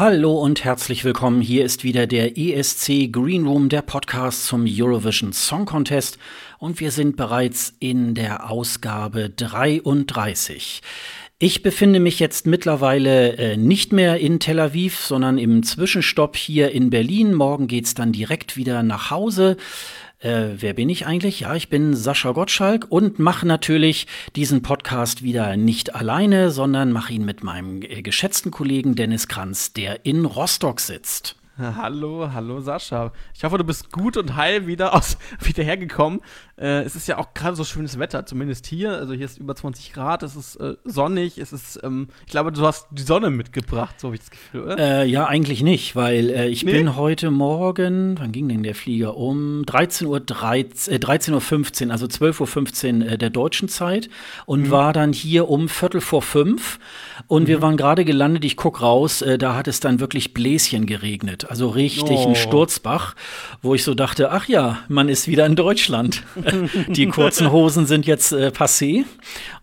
Hallo und herzlich willkommen. Hier ist wieder der ESC Green Room, der Podcast zum Eurovision Song Contest. Und wir sind bereits in der Ausgabe 33. Ich befinde mich jetzt mittlerweile äh, nicht mehr in Tel Aviv, sondern im Zwischenstopp hier in Berlin. Morgen geht's dann direkt wieder nach Hause. Äh, wer bin ich eigentlich? Ja, ich bin Sascha Gottschalk und mache natürlich diesen Podcast wieder nicht alleine, sondern mache ihn mit meinem äh, geschätzten Kollegen Dennis Kranz, der in Rostock sitzt. Hallo, hallo Sascha. Ich hoffe, du bist gut und heil wieder aus wieder hergekommen. Äh, es ist ja auch gerade so schönes Wetter, zumindest hier. Also hier ist über 20 Grad, es ist äh, sonnig, es ist, ähm, ich glaube, du hast die Sonne mitgebracht, so habe ich das Gefühl, oder? Äh, ja, eigentlich nicht, weil äh, ich nee? bin heute Morgen, wann ging denn der Flieger? Um 13.15 Uhr, 13, 13 Uhr, also 12.15 Uhr äh, der deutschen Zeit und mhm. war dann hier um Viertel vor fünf. Und mhm. wir waren gerade gelandet, ich guck raus, äh, da hat es dann wirklich Bläschen geregnet. Also richtig oh. ein Sturzbach, wo ich so dachte, ach ja, man ist wieder in Deutschland. Die kurzen Hosen sind jetzt äh, passé.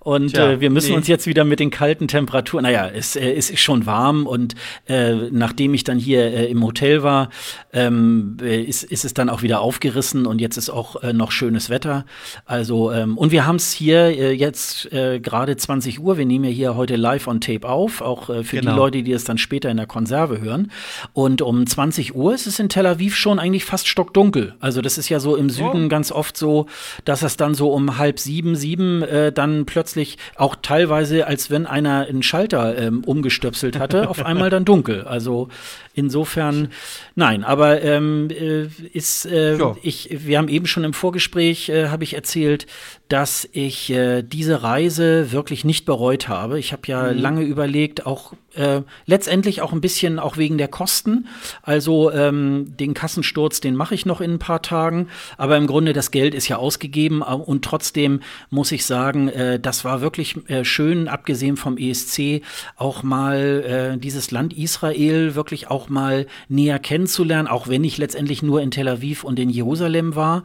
Und Tja, äh, wir müssen nee. uns jetzt wieder mit den kalten Temperaturen, naja, es, äh, es ist schon warm und äh, nachdem ich dann hier äh, im Hotel war, ähm, äh, ist, ist es dann auch wieder aufgerissen und jetzt ist auch noch schönes Wetter. Also, ähm, und wir haben es hier jetzt gerade 20 Uhr, wir nehmen ja hier heute live on tape auf, auch für genau. die Leute, die es dann später in der Konserve hören. Und um 20 Uhr ist es in Tel Aviv schon eigentlich fast stockdunkel. Also das ist ja so im Süden oh. ganz oft so, dass es dann so um halb sieben, sieben äh, dann plötzlich auch teilweise, als wenn einer einen Schalter ähm, umgestöpselt hatte, auf einmal dann dunkel. Also insofern, nein, aber ähm, äh, ist, äh, ich, wir haben eben schon im Vorgespräch, äh, habe ich erzählt, dass ich äh, diese Reise wirklich nicht bereut habe. Ich habe ja mhm. lange überlegt, auch äh, letztendlich auch ein bisschen auch wegen der Kosten. Also ähm, den Kassensturz, den mache ich noch in ein paar Tagen, aber im Grunde das Geld ist ja ausgegeben äh, und trotzdem muss ich sagen, äh, das war wirklich äh, schön, abgesehen vom ESC, auch mal dieses Land Israel wirklich auch mal näher kennenzulernen, auch wenn ich letztendlich nur in Tel Aviv und in Jerusalem war.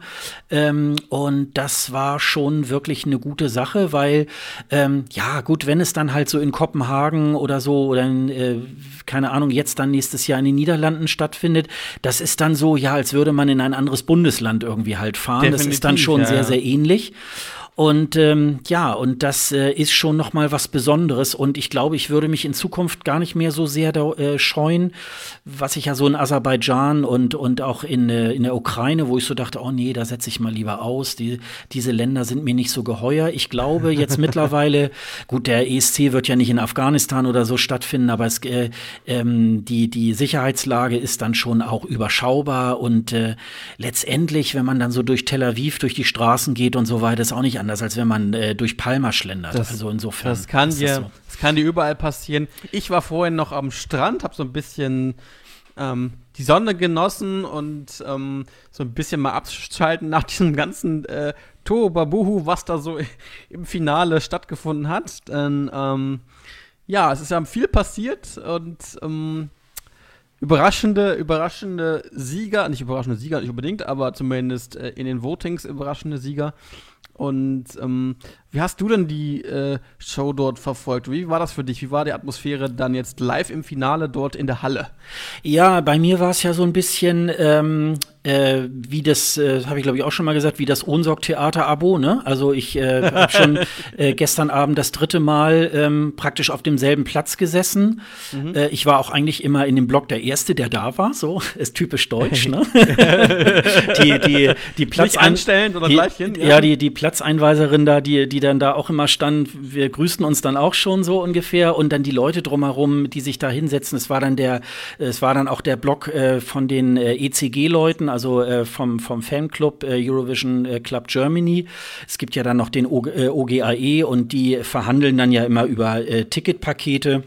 Ähm, und das war schon wirklich eine gute Sache, weil ähm, ja gut, wenn es dann halt so in Kopenhagen oder so oder in, keine Ahnung, jetzt dann nächstes Jahr in den Niederlanden stattfindet, das ist dann so, ja, als würde man in ein anderes Bundesland irgendwie halt fahren. Definitiv, das ist dann schon ja, sehr, sehr ähnlich. Und ähm, ja, und das äh, ist schon noch mal was Besonderes. Und ich glaube, ich würde mich in Zukunft gar nicht mehr so sehr da, äh, scheuen, was ich ja so in Aserbaidschan und, und auch in, äh, in der Ukraine, wo ich so dachte, oh nee, da setze ich mal lieber aus. Die, diese Länder sind mir nicht so geheuer. Ich glaube jetzt mittlerweile, gut, der ESC wird ja nicht in Afghanistan oder so stattfinden, aber es, äh, ähm, die, die Sicherheitslage ist dann schon auch überschaubar. Und äh, letztendlich, wenn man dann so durch Tel Aviv, durch die Straßen geht und so weiter, ist auch nicht anders, als wenn man äh, durch Palma schlendert. Das, also insofern. Das kann dir, das, so. das kann dir überall passieren. Ich war vorhin noch am Strand, habe so ein bisschen ähm, die Sonne genossen und ähm, so ein bisschen mal abschalten nach diesem ganzen äh, Babuhu, was da so im Finale stattgefunden hat. Denn ähm, ja, es ist ja viel passiert und ähm, überraschende, überraschende Sieger, nicht überraschende Sieger, nicht unbedingt, aber zumindest äh, in den Votings überraschende Sieger. Und ähm, wie hast du denn die äh, Show dort verfolgt? Wie war das für dich? Wie war die Atmosphäre dann jetzt live im Finale dort in der Halle? Ja, bei mir war es ja so ein bisschen ähm, äh, wie das, äh, habe ich glaube ich auch schon mal gesagt, wie das Ohnsorg-Theater-Abo. Ne? Also ich äh, habe schon äh, gestern Abend das dritte Mal ähm, praktisch auf demselben Platz gesessen. Mhm. Äh, ich war auch eigentlich immer in dem Block der Erste, der da war. So ist typisch deutsch. ne? die die die Platz anstellen oder die, gleich hin. Ja. ja, die die Platzeinweiserin da, die die dann da auch immer stand. Wir grüßten uns dann auch schon so ungefähr und dann die Leute drumherum, die sich da hinsetzen. Es war dann der, es war dann auch der Block äh, von den äh, ECG-Leuten also äh, vom, vom Fanclub äh, Eurovision äh, Club Germany. Es gibt ja dann noch den o äh, OGAE und die verhandeln dann ja immer über Ticketpakete.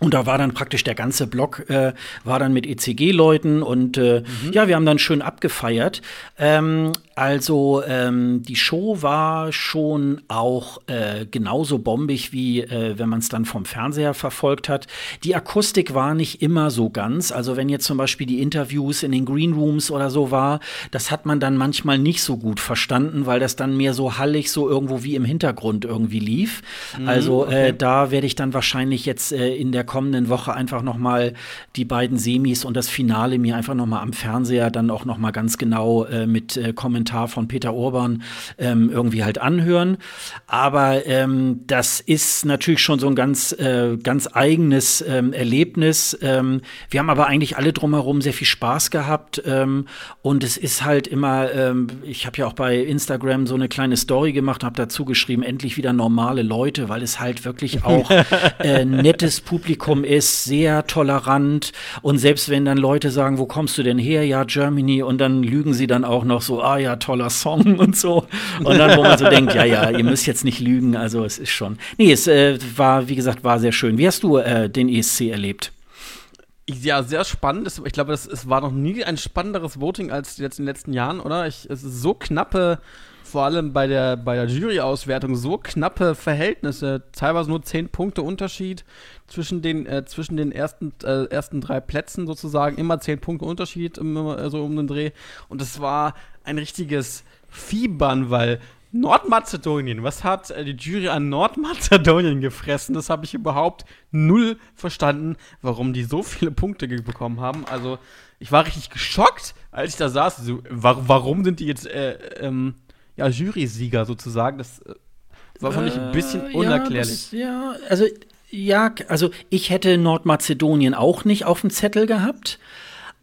Und da war dann praktisch der ganze Block, äh, war dann mit ECG-Leuten und äh, mhm. ja, wir haben dann schön abgefeiert. Ähm, also ähm, die Show war schon auch äh, genauso bombig, wie äh, wenn man es dann vom Fernseher verfolgt hat. Die Akustik war nicht immer so ganz. Also wenn jetzt zum Beispiel die Interviews in den Green Rooms oder so war, das hat man dann manchmal nicht so gut verstanden, weil das dann mehr so hallig so irgendwo wie im Hintergrund irgendwie lief. Mhm, also äh, okay. da werde ich dann wahrscheinlich jetzt äh, in der der kommenden Woche einfach noch mal die beiden Semis und das Finale mir einfach noch mal am Fernseher dann auch noch mal ganz genau äh, mit äh, Kommentar von Peter Urban ähm, irgendwie halt anhören. Aber ähm, das ist natürlich schon so ein ganz, äh, ganz eigenes ähm, Erlebnis. Ähm, wir haben aber eigentlich alle drumherum sehr viel Spaß gehabt ähm, und es ist halt immer, ähm, ich habe ja auch bei Instagram so eine kleine Story gemacht, habe dazu geschrieben, endlich wieder normale Leute, weil es halt wirklich auch äh, nettes Publikum ist, sehr tolerant und selbst wenn dann Leute sagen, wo kommst du denn her? Ja, Germany und dann lügen sie dann auch noch so, ah ja, toller Song und so und dann, wo man so denkt, ja, ja, ihr müsst jetzt nicht lügen, also es ist schon. Nee, es äh, war, wie gesagt, war sehr schön. Wie hast du äh, den ESC erlebt? Ja, sehr spannend. Ich glaube, es war noch nie ein spannenderes Voting als jetzt in den letzten Jahren, oder? Ich, es ist so knappe vor allem bei der, bei der Jury-Auswertung so knappe Verhältnisse, teilweise nur zehn Punkte Unterschied zwischen den, äh, zwischen den ersten, äh, ersten drei Plätzen sozusagen, immer zehn Punkte Unterschied um, also um den Dreh. Und es war ein richtiges Fiebern, weil Nordmazedonien, was hat äh, die Jury an Nordmazedonien gefressen? Das habe ich überhaupt null verstanden, warum die so viele Punkte bekommen haben. Also ich war richtig geschockt, als ich da saß. So, warum sind die jetzt äh, ähm, ja, Jury-Sieger sozusagen. Das äh, war für mich ein bisschen äh, unerklärlich. Ja, das, ja, also ja, also ich hätte Nordmazedonien auch nicht auf dem Zettel gehabt,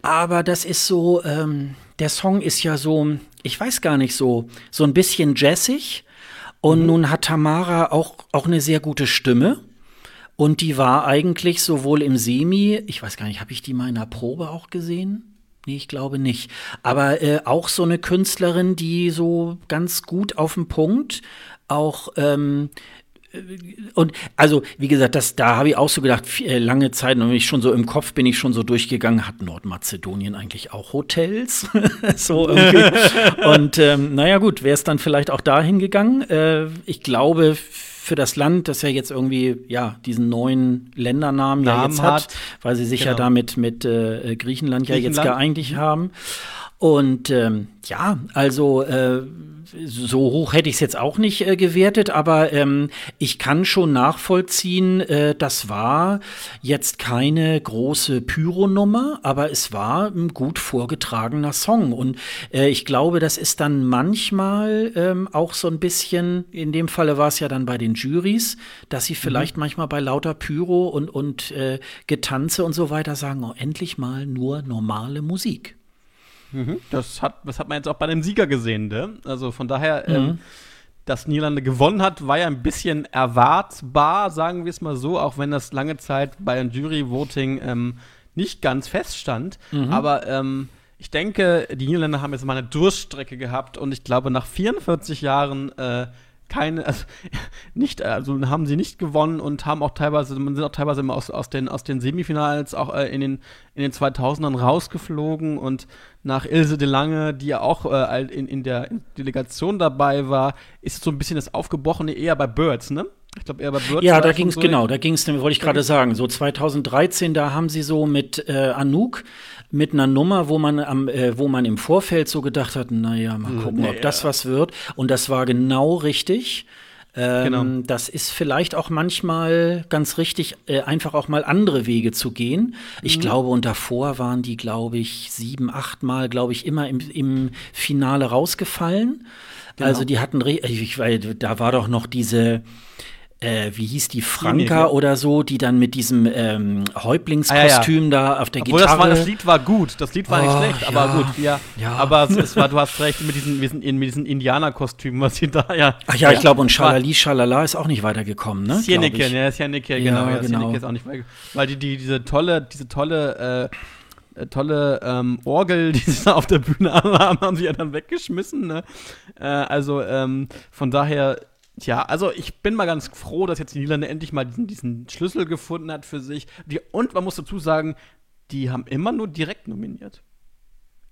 aber das ist so, ähm, der Song ist ja so, ich weiß gar nicht so, so ein bisschen jazzig. Und mhm. nun hat Tamara auch, auch eine sehr gute Stimme. Und die war eigentlich sowohl im Semi, ich weiß gar nicht, habe ich die mal in der Probe auch gesehen? Nee, ich glaube nicht. Aber äh, auch so eine Künstlerin, die so ganz gut auf den Punkt auch ähm, äh, und also, wie gesagt, das, da habe ich auch so gedacht, viel, äh, lange Zeit, und ich schon so im Kopf bin ich schon so durchgegangen, hat Nordmazedonien eigentlich auch Hotels? so irgendwie. und ähm, naja, gut, wäre es dann vielleicht auch dahin gegangen. Äh, ich glaube, für das Land, das ja jetzt irgendwie ja diesen neuen Ländernamen Namen ja jetzt hat, hat, weil sie sich genau. ja damit mit äh, Griechenland, Griechenland ja jetzt geeinigt haben. Und ähm, ja, also äh, so hoch hätte ich es jetzt auch nicht äh, gewertet, aber ähm, ich kann schon nachvollziehen, äh, das war jetzt keine große Pyro-Nummer, aber es war ein gut vorgetragener Song. Und äh, ich glaube, das ist dann manchmal ähm, auch so ein bisschen, in dem Falle war es ja dann bei den Juries, dass sie vielleicht mhm. manchmal bei lauter Pyro und, und äh, Getanze und so weiter sagen, oh, endlich mal nur normale Musik. Mhm. Das, hat, das hat man jetzt auch bei dem Sieger gesehen, ne? Also von daher, mhm. ähm, dass Niederlande gewonnen hat, war ja ein bisschen erwartbar, sagen wir es mal so, auch wenn das lange Zeit bei einem Jury-Voting ähm, nicht ganz feststand. Mhm. Aber ähm, ich denke, die Niederländer haben jetzt mal eine Durststrecke gehabt und ich glaube, nach 44 Jahren äh, keine, also nicht, also haben sie nicht gewonnen und haben auch teilweise, man sind auch teilweise immer aus, aus, den, aus den Semifinals auch äh, in, den, in den 2000ern rausgeflogen und nach Ilse de Lange, die ja auch äh, in, in der Delegation dabei war, ist so ein bisschen das Aufgebrochene eher bei Birds, ne? Ich glaube eher bei Birds. Ja, da ging es so genau, da ging es, wollte ich gerade sagen, so 2013, da haben sie so mit äh, Anouk mit einer Nummer, wo man am, äh, wo man im Vorfeld so gedacht hat, naja, mal hm, gucken, nee, ob das was wird. Und das war genau richtig. Ähm, genau. Das ist vielleicht auch manchmal ganz richtig, äh, einfach auch mal andere Wege zu gehen. Ich mhm. glaube, und davor waren die, glaube ich, sieben, acht Mal, glaube ich, immer im, im Finale rausgefallen. Genau. Also die hatten, ich, weil da war doch noch diese, äh, wie hieß die, Franka oder so, die dann mit diesem ähm, Häuptlingskostüm ah, ja, ja. da auf der Obwohl Gitarre. Das, das Lied war gut, das Lied war oh, nicht schlecht, aber ja, gut, ja. Aber es, war, du hast recht mit diesen, mit diesen, Indianerkostümen, was sie da, ja. Ach ja, ich glaube, und Schalali Schalala ist auch nicht weitergekommen, ne? Sieneke, ja, Sieneke, genau. Ja, genau. ist auch nicht weitergekommen. Weil die, die, diese tolle, diese tolle, äh, tolle ähm, Orgel, die sie da auf der Bühne haben, haben sie ja dann weggeschmissen. Ne? Äh, also ähm, von daher Tja, also ich bin mal ganz froh, dass jetzt die Niederlande endlich mal diesen, diesen Schlüssel gefunden hat für sich. Und man muss dazu sagen, die haben immer nur direkt nominiert.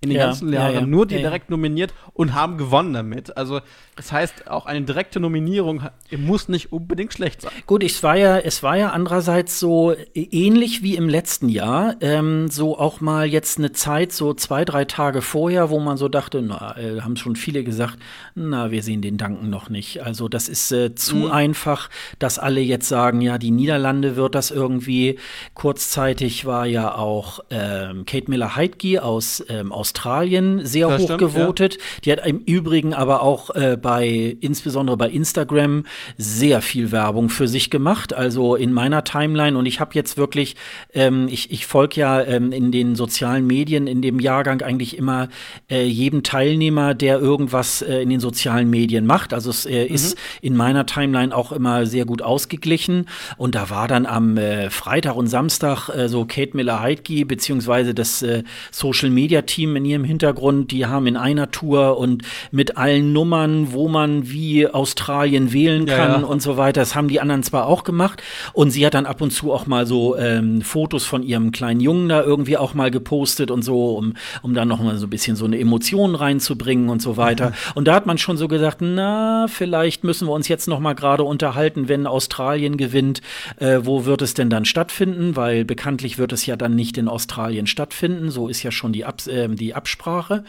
In den Ja, ganzen ja, Jahren ja. nur die Ja, ja. direkt nominiert und haben gewonnen damit. Also das heißt, auch eine direkte Nominierung muss nicht unbedingt schlecht sein. Gut, es war ja, es war ja andererseits so ähnlich wie im letzten Jahr, ähm, so auch mal jetzt eine Zeit, so zwei, drei Tage vorher, wo man so dachte, na, äh, haben schon viele gesagt, na, wir sehen den Danken noch nicht. Also das ist äh, zu einfach, dass alle jetzt sagen, ja, die Niederlande wird das irgendwie. Kurzzeitig war ja auch ähm, Kate Miller-Heidke aus ähm, Australien sehr Das hoch stimmt, ja. gewotet. Die hat im Übrigen aber auch äh, bei, insbesondere bei Instagram, sehr viel Werbung für sich gemacht. Also in meiner Timeline und ich habe jetzt wirklich, ähm, ich, ich folge ja ähm, in den sozialen Medien in dem Jahrgang eigentlich immer äh, jedem Teilnehmer, der irgendwas äh, in den sozialen Medien macht. Also es äh, ist in meiner Timeline auch immer sehr gut ausgeglichen. Und da war dann am äh, Freitag und Samstag äh, so Kate Miller-Heidke beziehungsweise das äh, Social-Media-Team in ihrem Hintergrund, die haben in einer Tour und mit allen Nummern, wo man wie Australien wählen Ja, kann ja. und so weiter. Das haben die anderen zwar auch gemacht. Und sie hat dann ab und zu auch mal so ähm, Fotos von ihrem kleinen Jungen da irgendwie auch mal gepostet und so, um, um dann noch mal so ein bisschen so eine Emotion reinzubringen und so weiter. Und da hat man schon so gesagt, na, vielleicht müssen wir uns jetzt noch mal gerade unterhalten, wenn Australien gewinnt, äh, wo wird es denn dann stattfinden? Weil bekanntlich wird es ja dann nicht in Australien stattfinden. So ist ja schon die, Abs äh, die Absprache.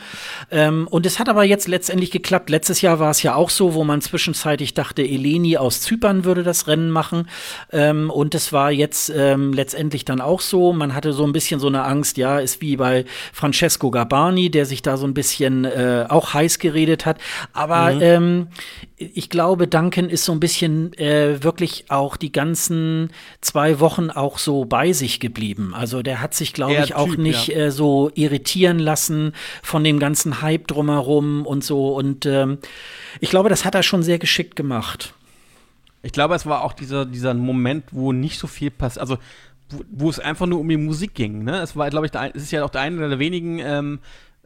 Ähm, und es hat aber jetzt letztendlich geklappt. Letztes Jahr war es ja auch so, wo man zwischenzeitlich dachte, Eleni aus Zypern würde das Rennen machen. Ähm, und es war jetzt ähm, letztendlich dann auch so. Man hatte so ein bisschen so eine Angst, ja, ist wie bei Francesco Gabani, der sich da so ein bisschen äh, auch heiß geredet hat. Aber ähm, ich glaube, Duncan ist so ein bisschen äh, wirklich auch die ganzen zwei Wochen auch so bei sich geblieben. Also der hat sich, glaube ich, auch Typ, nicht ja. äh, so irritieren lassen von dem ganzen Hype drumherum und so. Und ähm, ich glaube, das hat er schon sehr geschickt gemacht. Ich glaube, es war auch dieser, dieser Moment, wo nicht so viel passiert, also wo, wo es einfach nur um die Musik ging. Ne? Es war, glaube ich, der, es ist ja auch der eine der wenigen ähm,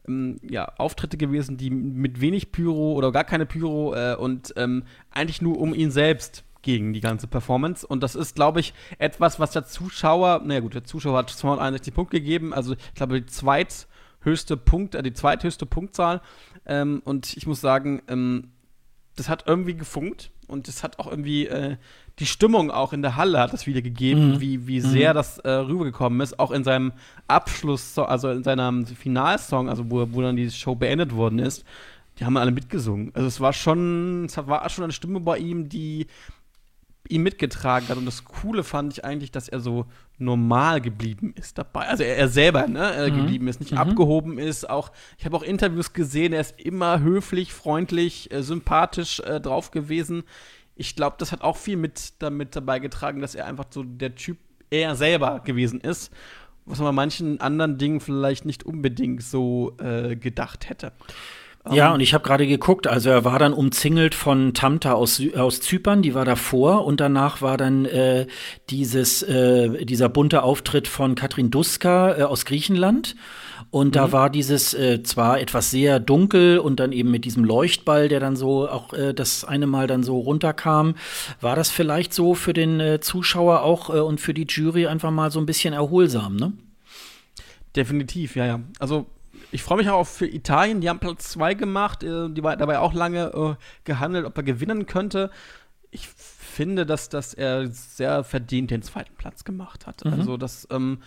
ähm, ja, Auftritte gewesen, die mit wenig Pyro oder gar keine Pyro äh, und ähm, eigentlich nur um ihn selbst gegen die ganze Performance. Und das ist, glaube ich, etwas, was der Zuschauer, naja gut, der Zuschauer hat 261 Punkte gegeben, also ich glaube, die zweithöchste Punkt, äh, die zweithöchste Punktzahl. Ähm, und ich muss sagen, ähm, das hat irgendwie gefunkt und das hat auch irgendwie äh, die Stimmung auch in der Halle hat das wieder gegeben, Mhm. wie, wie sehr das äh, rübergekommen ist, auch in seinem Abschluss, also in seinem Finalsong, also wo, wo dann die Show beendet worden ist, die haben alle mitgesungen. Also es war schon, es war schon eine Stimme bei ihm, die ihn mitgetragen hat. Und das Coole fand ich eigentlich, dass er so normal geblieben ist dabei. Also er, er selber ne, äh, geblieben ist, nicht abgehoben ist. Auch ich habe auch Interviews gesehen, er ist immer höflich, freundlich, äh, sympathisch äh, drauf gewesen. Ich glaube, das hat auch viel mit damit dabei getragen, dass er einfach so der Typ er selber gewesen ist, was man bei manchen anderen Dingen vielleicht nicht unbedingt so äh, gedacht hätte. Ja, und ich habe gerade geguckt, also er war dann umzingelt von Tamta aus, aus Zypern, die war davor und danach war dann äh, dieses, äh, dieser bunte Auftritt von Katrin Duska äh, aus Griechenland. Und da war dieses äh, zwar etwas sehr dunkel und dann eben mit diesem Leuchtball, der dann so auch äh, das eine Mal dann so runterkam, war das vielleicht so für den äh, Zuschauer auch äh, und für die Jury einfach mal so ein bisschen erholsam, ne? Definitiv, ja, ja. Also ich freue mich auch für Italien. Die haben Platz 2 gemacht. Äh, die war dabei auch lange äh, gehandelt, ob er gewinnen könnte. Ich finde, dass, dass er sehr verdient den zweiten Platz gemacht hat. Also das ähm,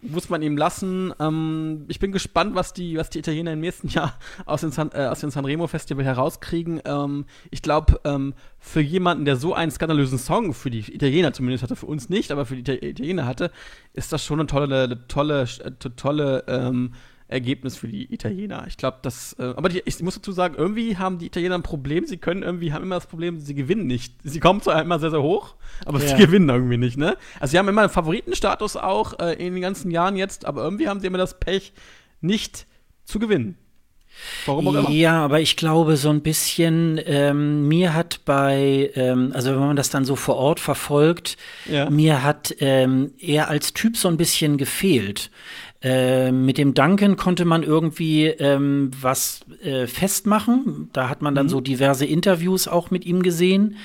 muss man ihm lassen. Ähm, ich bin gespannt, was die, was die Italiener im nächsten Jahr aus dem, San, äh, aus dem Sanremo Festival herauskriegen. Ähm, ich glaube, ähm, für jemanden, der so einen skandalösen Song für die Italiener zumindest hatte, für uns nicht, aber für die Ita- Italiener hatte, ist das schon eine tolle, tolle, äh, tolle ähm, Ergebnis für die Italiener. Ich glaube, das, äh, aber die, ich muss dazu sagen, irgendwie haben die Italiener ein Problem. Sie können irgendwie, haben immer das Problem, sie gewinnen nicht. Sie kommen zwar immer sehr, sehr hoch, aber Ja. sie gewinnen irgendwie nicht, ne? Also sie haben immer einen Favoritenstatus auch äh, in den ganzen Jahren jetzt, aber irgendwie haben sie immer das Pech, nicht zu gewinnen. Warum auch immer. Ja, aber ich glaube, so ein bisschen, ähm, mir hat bei, ähm, also wenn man das dann so vor Ort verfolgt, Ja. mir hat ähm, er als Typ so ein bisschen gefehlt. Ähm, mit dem Duncan konnte man irgendwie ähm, was äh, festmachen. Da hat man dann so diverse Interviews auch mit ihm gesehen.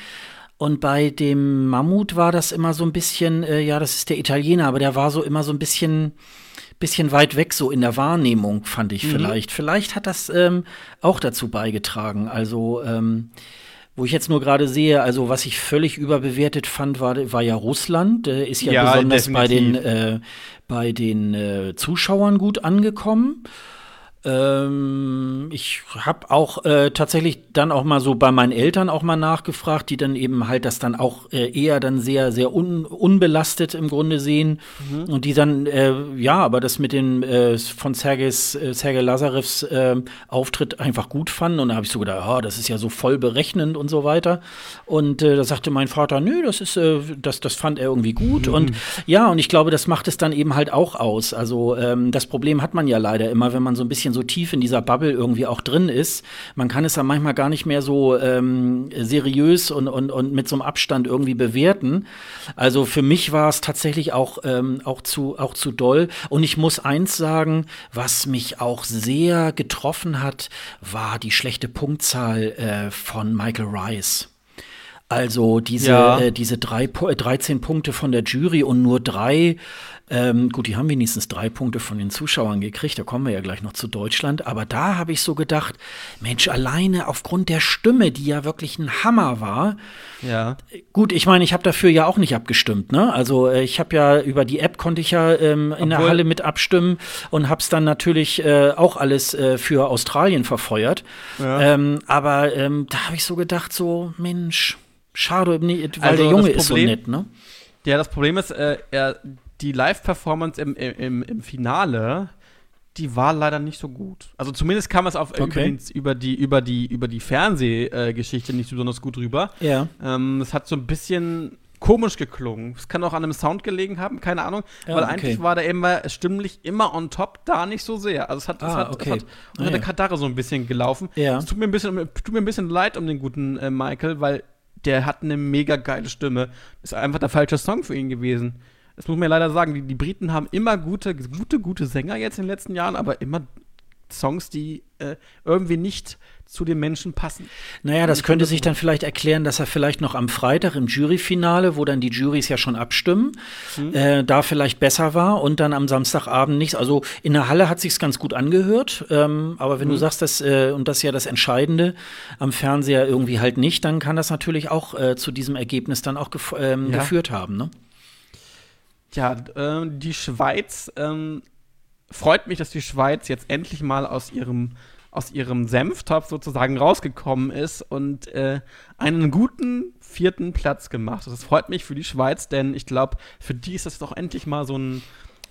Und bei dem Mammut war das immer so ein bisschen, äh, ja, das ist der Italiener, aber der war so immer so ein bisschen bisschen weit weg so in der Wahrnehmung, fand ich mhm. vielleicht. Vielleicht hat das ähm, auch dazu beigetragen. Also, ähm, wo ich jetzt nur gerade sehe, also was ich völlig überbewertet fand, war, war ja Russland. Äh, ist ja, ja besonders definitiv. bei den, äh, bei den äh, Zuschauern gut angekommen. Ähm, ich habe auch äh, tatsächlich dann auch mal so bei meinen Eltern auch mal nachgefragt, die dann eben halt das dann auch äh, eher dann sehr, sehr un unbelastet im Grunde sehen. Mhm. Und die dann, äh, ja, aber das mit dem äh, von Sergejs, äh, Sergej Lazarevs äh, Auftritt einfach gut fanden. Und da habe ich so gedacht, oh, das ist ja so voll berechnend und so weiter. Und äh, da sagte mein Vater, nö, das ist, äh, das, das fand er irgendwie gut. Mhm. Und ja, und ich glaube, das macht es dann eben halt auch aus. Also ähm, das Problem hat man ja leider immer, wenn man so ein bisschen so tief in dieser Bubble irgendwie auch drin ist. Man kann es ja manchmal gar nicht mehr so ähm, seriös und, und, und mit so einem Abstand irgendwie bewerten. Also für mich war es tatsächlich auch, ähm, auch, zu, auch zu doll. Und ich muss eins sagen, was mich auch sehr getroffen hat, war die schlechte Punktzahl äh, von Michael Rice. Also diese, ja. äh, diese drei, 13 Punkte von der Jury und nur drei ähm, gut, die haben wenigstens drei Punkte von den Zuschauern gekriegt, da kommen wir ja gleich noch zu Deutschland. Aber da habe ich so gedacht, Mensch, alleine aufgrund der Stimme, die ja wirklich ein Hammer war. Ja. Gut, ich meine, ich habe dafür ja auch nicht abgestimmt. Ne? Also äh, ich habe ja über die App konnte ich ja ähm, in der Halle mit abstimmen und habe es dann natürlich äh, auch alles äh, für Australien verfeuert. Ja. Ähm, aber ähm, da habe ich so gedacht, so Mensch, schade, weil also der Junge ist so nett. Ne? Ja, das Problem ist, äh, er die Live-Performance im, im, im Finale, die war leider nicht so gut. Also zumindest kam es auf okay. über, die, über die, über die Fernsehgeschichte nicht besonders gut rüber. Ja. Ähm, es hat so ein bisschen komisch geklungen. Es kann auch an einem Sound gelegen haben, keine Ahnung. Ja, weil okay. eigentlich war der immer stimmlich immer on top, da nicht so sehr. Also es hat, ah, es hat, okay. es hat unter ah, der Katarre so ein bisschen gelaufen. Ja. Es tut mir ein bisschen, tut mir ein bisschen leid um den guten äh, Michael, weil der hat eine mega geile Stimme. Ist einfach der falsche Song für ihn gewesen das muss man ja leider sagen, die, die Briten haben immer gute, gute, gute Sänger jetzt in den letzten Jahren, aber immer Songs, die äh, irgendwie nicht zu den Menschen passen. Naja, das könnte sich dann vielleicht erklären, dass er vielleicht noch am Freitag im Juryfinale, wo dann die Jurys ja schon abstimmen, mhm. äh, da vielleicht besser war und dann am Samstagabend nichts. Also in der Halle hat sich's ganz gut angehört, ähm, aber wenn mhm. du sagst, dass, äh, und das ist ja das Entscheidende, am Fernseher irgendwie halt nicht, dann kann das natürlich auch äh, zu diesem Ergebnis dann auch ähm, ja. geführt haben, ne? Ja, äh, die Schweiz ähm, freut mich, dass die Schweiz jetzt endlich mal aus ihrem aus ihrem Senftopf sozusagen rausgekommen ist und äh, einen guten vierten Platz gemacht. Das freut mich für die Schweiz, denn ich glaube, für die ist das doch endlich mal so ein,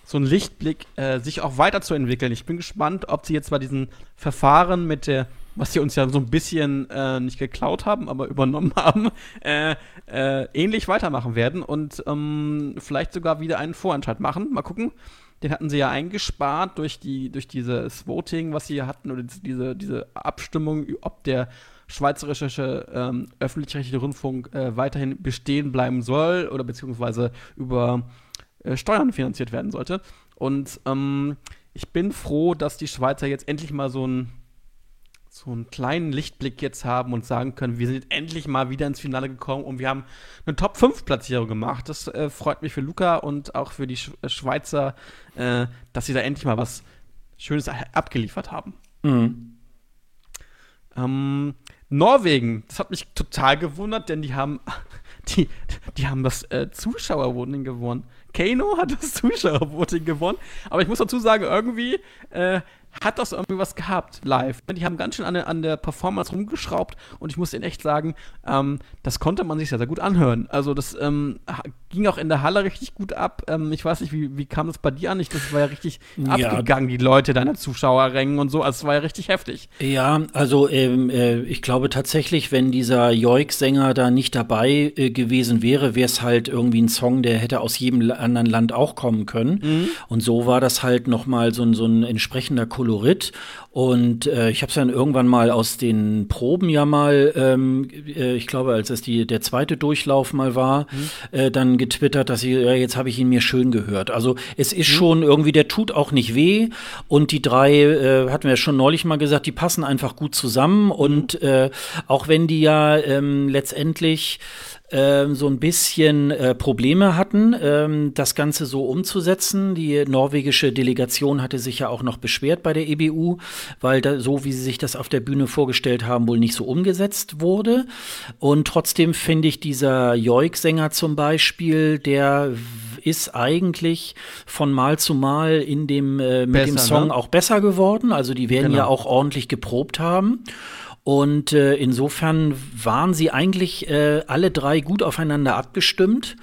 so ein Lichtblick, äh, sich auch weiterzuentwickeln. Ich bin gespannt, ob sie jetzt bei diesen Verfahren mit der was sie uns ja so ein bisschen äh, nicht geklaut haben, aber übernommen haben, äh, äh, ähnlich weitermachen werden und ähm, vielleicht sogar wieder einen Vorentscheid machen. Mal gucken. Den hatten sie ja eingespart durch, die, durch dieses Voting, was sie hatten, oder diese, diese Abstimmung, ob der schweizerische ähm, öffentlich-rechtliche Rundfunk äh, weiterhin bestehen bleiben soll oder beziehungsweise über äh, Steuern finanziert werden sollte. Und ähm, ich bin froh, dass die Schweizer jetzt endlich mal so ein so einen kleinen Lichtblick jetzt haben und sagen können, wir sind endlich mal wieder ins Finale gekommen und wir haben eine Top 5 Platzierung gemacht. Das äh, freut mich für Luca und auch für die Sch äh, Schweizer, äh, dass sie da endlich mal was Schönes abgeliefert haben. Mhm. Ähm, Norwegen, das hat mich total gewundert, denn die haben, die, die haben das äh, Zuschauervoting gewonnen. Kano hat das Zuschauervoting gewonnen, aber ich muss dazu sagen, irgendwie äh, hat das irgendwie was gehabt live. Die haben ganz schön an der, an der Performance rumgeschraubt und ich muss ihnen echt sagen, ähm, das konnte man sich sehr, sehr gut anhören. Also das ähm, ging auch in der Halle richtig gut ab. Ähm, ich weiß nicht, wie, wie kam das bei dir an? Ich, das war ja richtig ja. abgegangen, die Leute, deine Zuschauerrängen und so. Also es war ja richtig heftig. Ja, also ähm, äh, ich glaube tatsächlich, wenn dieser Joik-Sänger da nicht dabei äh, gewesen wäre, wäre es halt irgendwie ein Song, der hätte aus jedem anderen Land auch kommen können. Mhm. Und so war das halt noch mal so, so ein entsprechender Kolorit Kolorit. Und äh, ich habe es dann irgendwann mal aus den Proben ja mal, ähm, äh, ich glaube, als es die, der zweite Durchlauf mal war, mhm. äh, dann getwittert, dass ich, ja, jetzt habe ich ihn mir schön gehört. Also es ist mhm. schon irgendwie, der tut auch nicht weh. Und die drei, äh, hatten wir ja schon neulich mal gesagt, die passen einfach gut zusammen. Und äh, auch wenn die ja ähm, letztendlich ähm, so ein bisschen äh, Probleme hatten, ähm, das Ganze so umzusetzen. Die norwegische Delegation hatte sich ja auch noch beschwert bei der EBU, weil da, so wie sie sich das auf der Bühne vorgestellt haben, wohl nicht so umgesetzt wurde. Und trotzdem finde ich dieser Joik-Sänger zum Beispiel, der ist eigentlich von Mal zu Mal in dem äh, mit besser, dem Song ne? auch besser geworden. Also die werden genau. ja auch ordentlich geprobt haben. Und äh, insofern waren sie eigentlich äh, alle drei gut aufeinander abgestimmt.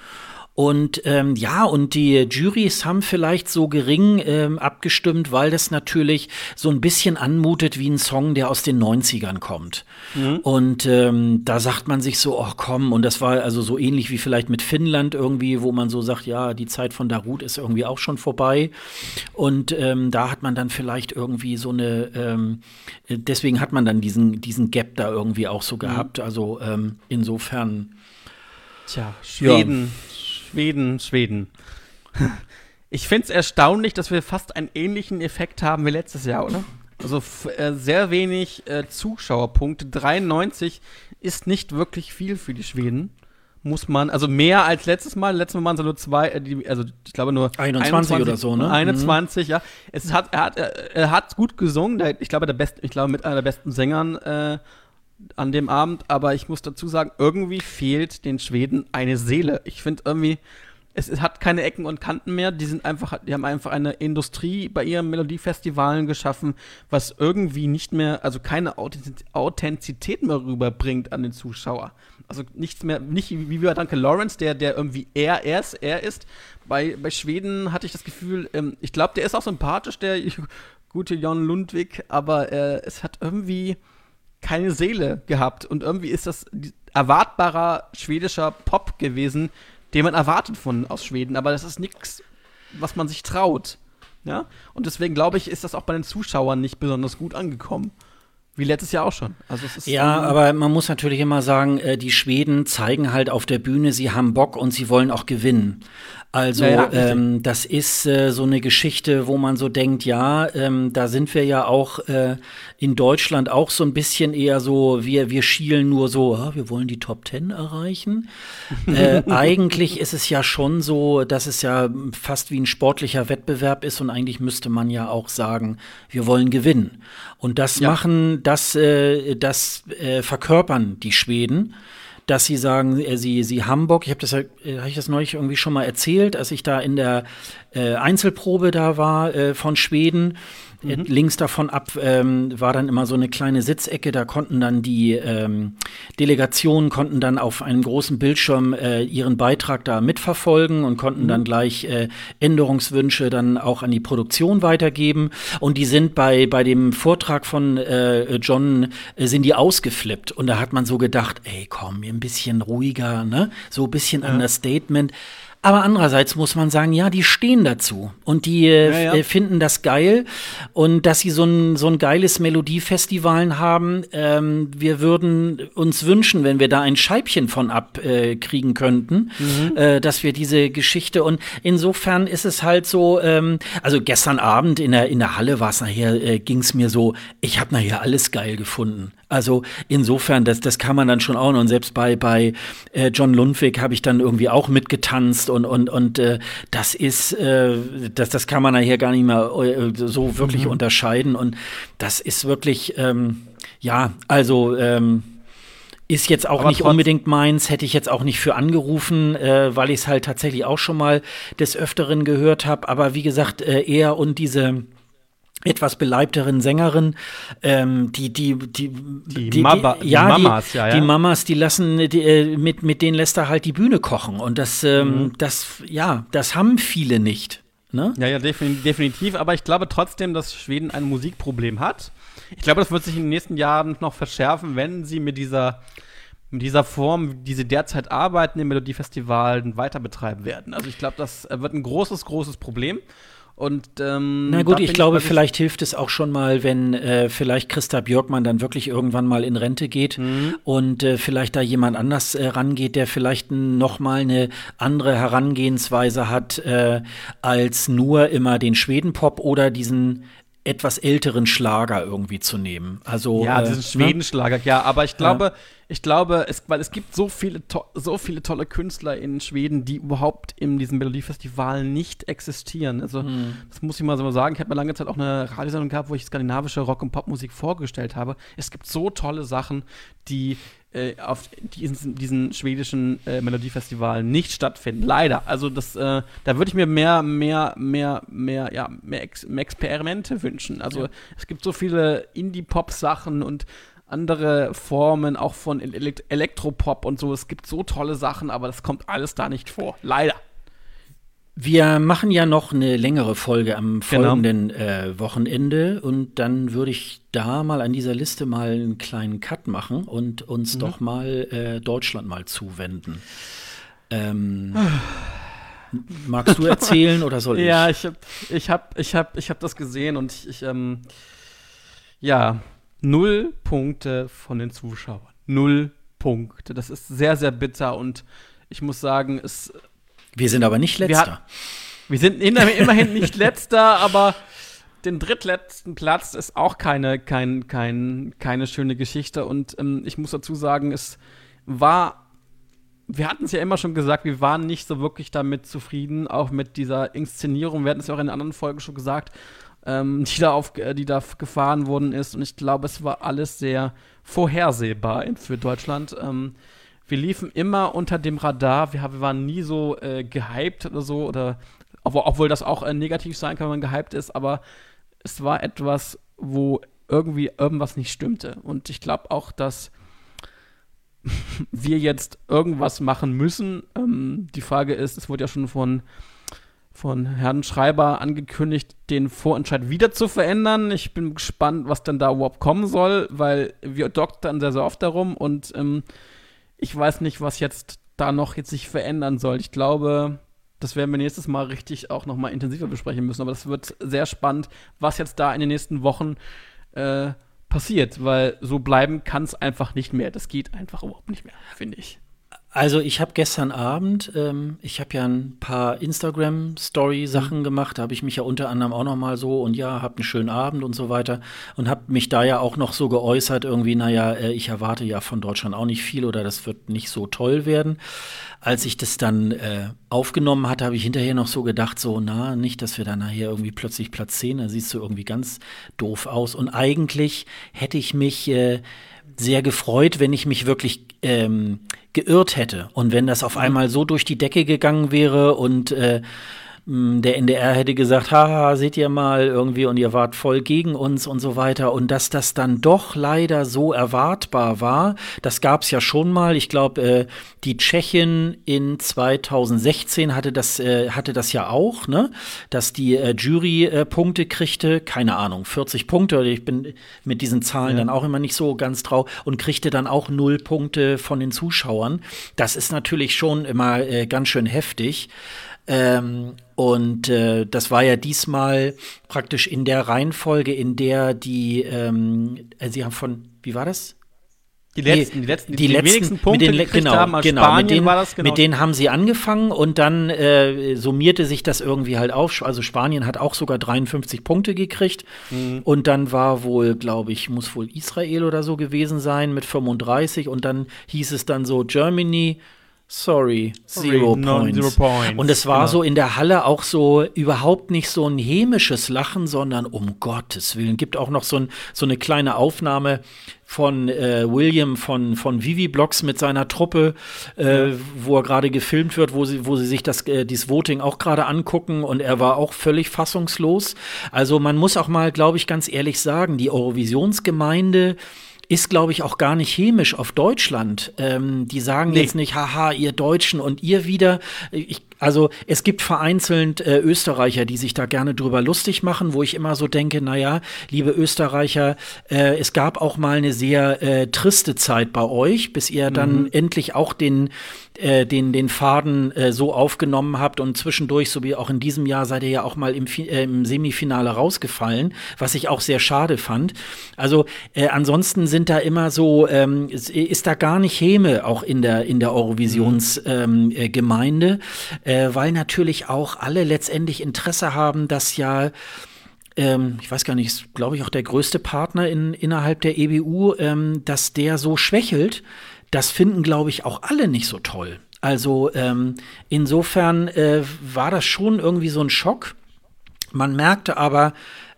Und ähm, ja, und die Juries haben vielleicht so gering ähm, abgestimmt, weil das natürlich so ein bisschen anmutet wie ein Song, der aus den 90ern kommt. Mhm. Und ähm, da sagt man sich so, oh komm, und das war also so ähnlich wie vielleicht mit Finnland irgendwie, wo man so sagt, ja, die Zeit von Darut ist irgendwie auch schon vorbei. Und ähm, da hat man dann vielleicht irgendwie so eine, ähm, deswegen hat man dann diesen, diesen Gap da irgendwie auch so mhm. gehabt. Mhm. Also ähm, insofern. Tja, Schweden. Ja. Schweden, Schweden. Ich finde es erstaunlich, dass wir fast einen ähnlichen Effekt haben wie letztes Jahr, oder? Also äh, sehr wenig äh, Zuschauerpunkte. 93 ist nicht wirklich viel für die Schweden. Muss man, also mehr als letztes Mal. Letztes Mal waren es nur zwei, äh, die, also ich glaube nur 21, 21 oder so, ne? 21, mhm. ja. Es hat, er hat, er hat gut gesungen. Der, ich glaube, der best, ich glaube, mit einer der besten Sängern äh, an dem Abend, aber ich muss dazu sagen, irgendwie fehlt den Schweden eine Seele. Ich finde irgendwie, es, es, hat keine Ecken und Kanten mehr. Die sind einfach, die haben einfach eine Industrie bei ihren Melodiefestivalen geschaffen, was irgendwie nicht mehr, also keine Authentizität mehr rüberbringt an den Zuschauer. Also nichts mehr, nicht wie bei Danke Lawrence, der, der irgendwie er, er ist, er ist. Bei, bei Schweden hatte ich das Gefühl, ähm, ich glaube, der ist auch sympathisch, der gute Jon Lundwig, aber äh, es hat irgendwie keine Seele gehabt. Und irgendwie ist das erwartbarer schwedischer Pop gewesen, den man erwartet von aus Schweden. Aber das ist nichts, was man sich traut. Ja? Und deswegen glaube ich, ist das auch bei den Zuschauern nicht besonders gut angekommen. Wie letztes Jahr auch schon. Also ja, aber man muss natürlich immer sagen, äh, die Schweden zeigen halt auf der Bühne, sie haben Bock und sie wollen auch gewinnen. Also ja, ähm, das ist äh, so eine Geschichte, wo man so denkt, ja, ähm, da sind wir ja auch äh, in Deutschland auch so ein bisschen eher so, wir, wir schielen nur so, ah, wir wollen die Top Ten erreichen. äh, eigentlich ist es ja schon so, dass es ja fast wie ein sportlicher Wettbewerb ist und eigentlich müsste man ja auch sagen, wir wollen gewinnen. Und das ja. machen, das, äh, das äh, verkörpern die Schweden dass sie sagen, äh, sie, sie Hamburg, ich habe das, äh, hab ich das neulich irgendwie schon mal erzählt, als ich da in der äh, Einzelprobe da war äh, von Schweden. Äh, mhm. Links davon ab ähm, war dann immer so eine kleine Sitzecke, da konnten dann die ähm, Delegationen konnten dann auf einem großen Bildschirm äh, ihren Beitrag da mitverfolgen und konnten mhm. dann gleich äh, Änderungswünsche dann auch an die Produktion weitergeben. Und die sind bei, bei dem Vortrag von äh, John, äh, sind die ausgeflippt. Und da hat man so gedacht, ey, komm, ein bisschen ruhiger, ne? So ein bisschen ja. Understatement. Aber andererseits muss man sagen, ja, die stehen dazu und die äh, ja, ja. Äh, finden das geil und dass sie so ein, so ein geiles Melodiefestival haben. Ähm, wir würden uns wünschen, wenn wir da ein Scheibchen von abkriegen äh, könnten, mhm. äh, dass wir diese Geschichte und insofern ist es halt so, ähm, also gestern Abend in der, in der Halle war es nachher, äh, ging es mir so, ich habe nachher alles geil gefunden. Also insofern, das, das kann man dann schon auch. Und selbst bei, bei äh, John Lundwig habe ich dann irgendwie auch mitgetanzt und, und, und äh, das ist, äh, das, das kann man nachher gar nicht mehr äh, so wirklich mhm. unterscheiden. Und das ist wirklich, ähm, ja, also ähm, ist jetzt auch Aber nicht unbedingt meins, hätte ich jetzt auch nicht für angerufen, äh, weil ich es halt tatsächlich auch schon mal des Öfteren gehört habe. Aber wie gesagt, äh, er und diese etwas beleibteren Sängerin, ähm, die, die, die, die, die, Mama, die, ja, Mamas, die, ja, ja. Die Mamas, die lassen, die, äh, mit, mit denen lässt er halt die Bühne kochen. Und das, ähm, mhm. das, ja, das haben viele nicht. Ne? Ja, ja, definitiv. Aber ich glaube trotzdem, dass Schweden ein Musikproblem hat. Ich glaube, das wird sich in den nächsten Jahren noch verschärfen, wenn sie mit dieser mit dieser Form, die sie derzeit arbeiten, im Melodiefestival weiter betreiben werden. Also ich glaube, das wird ein großes, großes Problem. Und ähm, na gut, ich glaube, ich vielleicht hilft es auch schon mal, wenn äh, vielleicht Christa Björkmann dann wirklich irgendwann mal in Rente geht mhm. und äh, vielleicht da jemand anders äh, rangeht, der vielleicht noch mal eine andere Herangehensweise hat äh, als nur immer den Schwedenpop oder diesen etwas älteren Schlager irgendwie zu nehmen. Also ja, diesen äh, Schwedenschlager, ja. Aber ich glaube, ja. Ich glaube, es, weil es gibt so viele, so viele tolle Künstler in Schweden, die überhaupt in diesem Melodiefestival nicht existieren. Also hm. das muss ich mal so sagen. Ich habe mir lange Zeit auch eine Radiosendung gehabt, wo ich skandinavische Rock- und Popmusik vorgestellt habe. Es gibt so tolle Sachen, die äh, auf diesen, diesen schwedischen äh, Melodiefestival nicht stattfinden. Leider. Also das, äh, da würde ich mir mehr, mehr, mehr, mehr, ja, mehr, Ex mehr Experimente wünschen. Also ja. es gibt so viele Indie-Pop-Sachen und andere Formen, auch von Elekt Elektropop und so. Es gibt so tolle Sachen, aber das kommt alles da nicht vor. Leider. Wir machen ja noch eine längere Folge am genau. folgenden genau. äh, Wochenende und dann würde ich da mal an dieser Liste mal einen kleinen Cut machen und uns mhm. doch mal äh, Deutschland mal zuwenden. Ähm, magst du erzählen oder soll ich? Ja, ich habe ich hab, ich hab, ich hab das gesehen und ich, ich ähm, ja, null Punkte von den Zuschauern. Null Punkte. Das ist sehr, sehr bitter und ich muss sagen, es wir sind aber nicht letzter. Wir, wir sind immerhin nicht letzter, aber den drittletzten Platz ist auch keine, kein, kein, keine schöne Geschichte. Und ähm, ich muss dazu sagen, es war, wir hatten es ja immer schon gesagt, wir waren nicht so wirklich damit zufrieden, auch mit dieser Inszenierung. Wir hatten es ja auch in anderen Folgen schon gesagt, ähm, die, da auf, äh, die da gefahren worden ist. Und ich glaube, es war alles sehr vorhersehbar für Deutschland. Ähm, wir liefen immer unter dem Radar. Wir, wir waren nie so äh, gehypt oder so, oder obwohl das auch äh, negativ sein kann, wenn man gehypt ist, aber es war etwas, wo irgendwie irgendwas nicht stimmte. Und ich glaube auch, dass wir jetzt irgendwas machen müssen. Ähm, die Frage ist, es wurde ja schon von, von Herrn Schreiber angekündigt, den Vorentscheid wieder zu verändern. Ich bin gespannt, was denn da überhaupt kommen soll, weil wir doktern sehr, sehr oft darum und ähm, ich weiß nicht, was jetzt da noch jetzt sich verändern soll. Ich glaube, das werden wir nächstes Mal richtig auch noch mal intensiver besprechen müssen. Aber das wird sehr spannend, was jetzt da in den nächsten Wochen äh, passiert, weil so bleiben kann es einfach nicht mehr. Das geht einfach überhaupt nicht mehr, finde ich. Also ich habe gestern Abend, ähm, ich habe ja ein paar Instagram-Story-Sachen mhm. gemacht, da habe ich mich ja unter anderem auch noch mal so und ja, habt einen schönen Abend und so weiter und habe mich da ja auch noch so geäußert irgendwie, naja, äh, ich erwarte ja von Deutschland auch nicht viel oder das wird nicht so toll werden. Als ich das dann äh, aufgenommen hatte, habe ich hinterher noch so gedacht, so, na, nicht, dass wir dann nachher irgendwie plötzlich Platz 10, da siehst du irgendwie ganz doof aus und eigentlich hätte ich mich äh, sehr gefreut, wenn ich mich wirklich ähm, geirrt hätte. Und wenn das auf einmal so durch die Decke gegangen wäre und äh, der NDR hätte gesagt, haha, seht ihr mal irgendwie und ihr wart voll gegen uns und so weiter. Und dass das dann doch leider so erwartbar war, das gab es ja schon mal. Ich glaube, äh, die Tschechin in 2016 hatte das, äh, hatte das ja auch, ne? Dass die äh, Jury äh, Punkte kriegte, keine Ahnung, 40 Punkte. Ich bin mit diesen Zahlen ja. dann auch immer nicht so ganz trau und kriegte dann auch null Punkte von den Zuschauern. Das ist natürlich schon immer äh, ganz schön heftig. Ähm, und äh, das war ja diesmal praktisch in der Reihenfolge, in der die, ähm, äh, sie haben von, wie war das? Die letzten, die, letzten, die, die letzten, wenigsten Punkte mit den, genau, haben, genau, Spanien mit denen, war das genau. Mit denen haben sie angefangen und dann äh, summierte sich das irgendwie halt auf. Also Spanien hat auch sogar 53 Punkte gekriegt mhm. und dann war wohl, glaube ich, muss wohl Israel oder so gewesen sein mit 35 und dann hieß es dann so Germany, Sorry, zero, points. zero points. Und es war genau. so in der Halle auch so überhaupt nicht so ein hämisches Lachen, sondern um Gottes Willen. Gibt auch noch so, ein, so eine kleine Aufnahme von äh, William von, von Vivi Blocks mit seiner Truppe, äh, ja. wo er gerade gefilmt wird, wo sie, wo sie sich das, äh, dieses Voting auch gerade angucken und er war auch völlig fassungslos. Also man muss auch mal, glaube ich, ganz ehrlich sagen, die Eurovisionsgemeinde ist, glaube ich, auch gar nicht chemisch auf Deutschland. Ähm, die sagen nee. jetzt nicht, haha, ihr Deutschen und ihr wieder. Ich, also es gibt vereinzelt äh, Österreicher, die sich da gerne drüber lustig machen, wo ich immer so denke, naja, liebe Österreicher, äh, es gab auch mal eine sehr äh, triste Zeit bei euch, bis ihr dann mhm. endlich auch den äh, den, den Faden äh, so aufgenommen habt und zwischendurch, so wie auch in diesem Jahr, seid ihr ja auch mal im, äh, im Semifinale rausgefallen, was ich auch sehr schade fand. Also ansonsten sind da immer so, ähm, ist da gar nicht Häme auch in der, in der Eurovisionsgemeinde, mhm. ähm, äh, weil natürlich auch alle letztendlich Interesse haben, dass ja ähm, ich weiß gar nicht, ist glaube ich auch der größte Partner in, innerhalb der EBU, ähm, dass der so schwächelt, das finden glaube ich auch alle nicht so toll. Also ähm, insofern äh, war das schon irgendwie so ein Schock. Man merkte aber,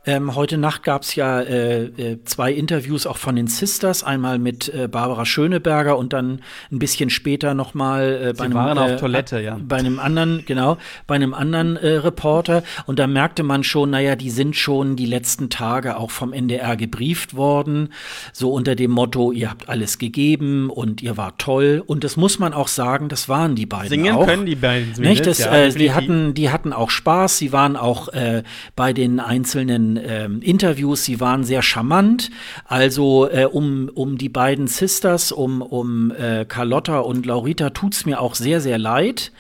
ähm, heute Nacht gab es ja äh, äh, zwei Interviews auch von den Sisters, einmal mit äh, Barbara Schöneberger und dann ein bisschen später noch mal äh, bei, einem, äh, Toilette, ja. bei einem anderen, genau, bei einem anderen äh, Reporter. Und da merkte man schon, naja, die sind schon die letzten Tage auch vom NDR gebrieft worden, so unter dem Motto, ihr habt alles gegeben und ihr wart toll. Und das muss man auch sagen, das waren die beiden Singen auch. können die beiden Nicht? Das, ja, äh, die, hatten, die hatten auch Spaß, sie waren auch äh, bei den einzelnen ähm, Interviews, sie waren sehr charmant. Also äh, um, um die beiden Sisters, um, um äh, Carlotta und Laurita tut's mir auch sehr, sehr leid.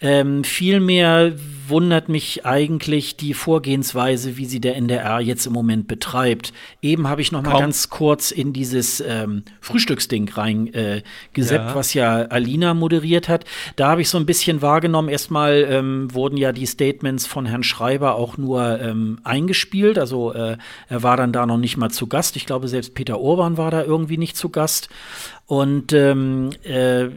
Ähm, vielmehr wundert mich eigentlich die Vorgehensweise, wie sie der NDR jetzt im Moment betreibt. Eben habe ich noch mal Kaum. ganz kurz in dieses ähm, Frühstücksding reingeseppt, äh, Ja. was ja Alina moderiert hat. Da habe ich so ein bisschen wahrgenommen. Erstmal ähm, wurden ja die Statements von Herrn Schreiber auch nur ähm, eingespielt. Also äh, er war dann da noch nicht mal zu Gast. Ich glaube, selbst Peter Urban war da irgendwie nicht zu Gast. Und ähm, äh,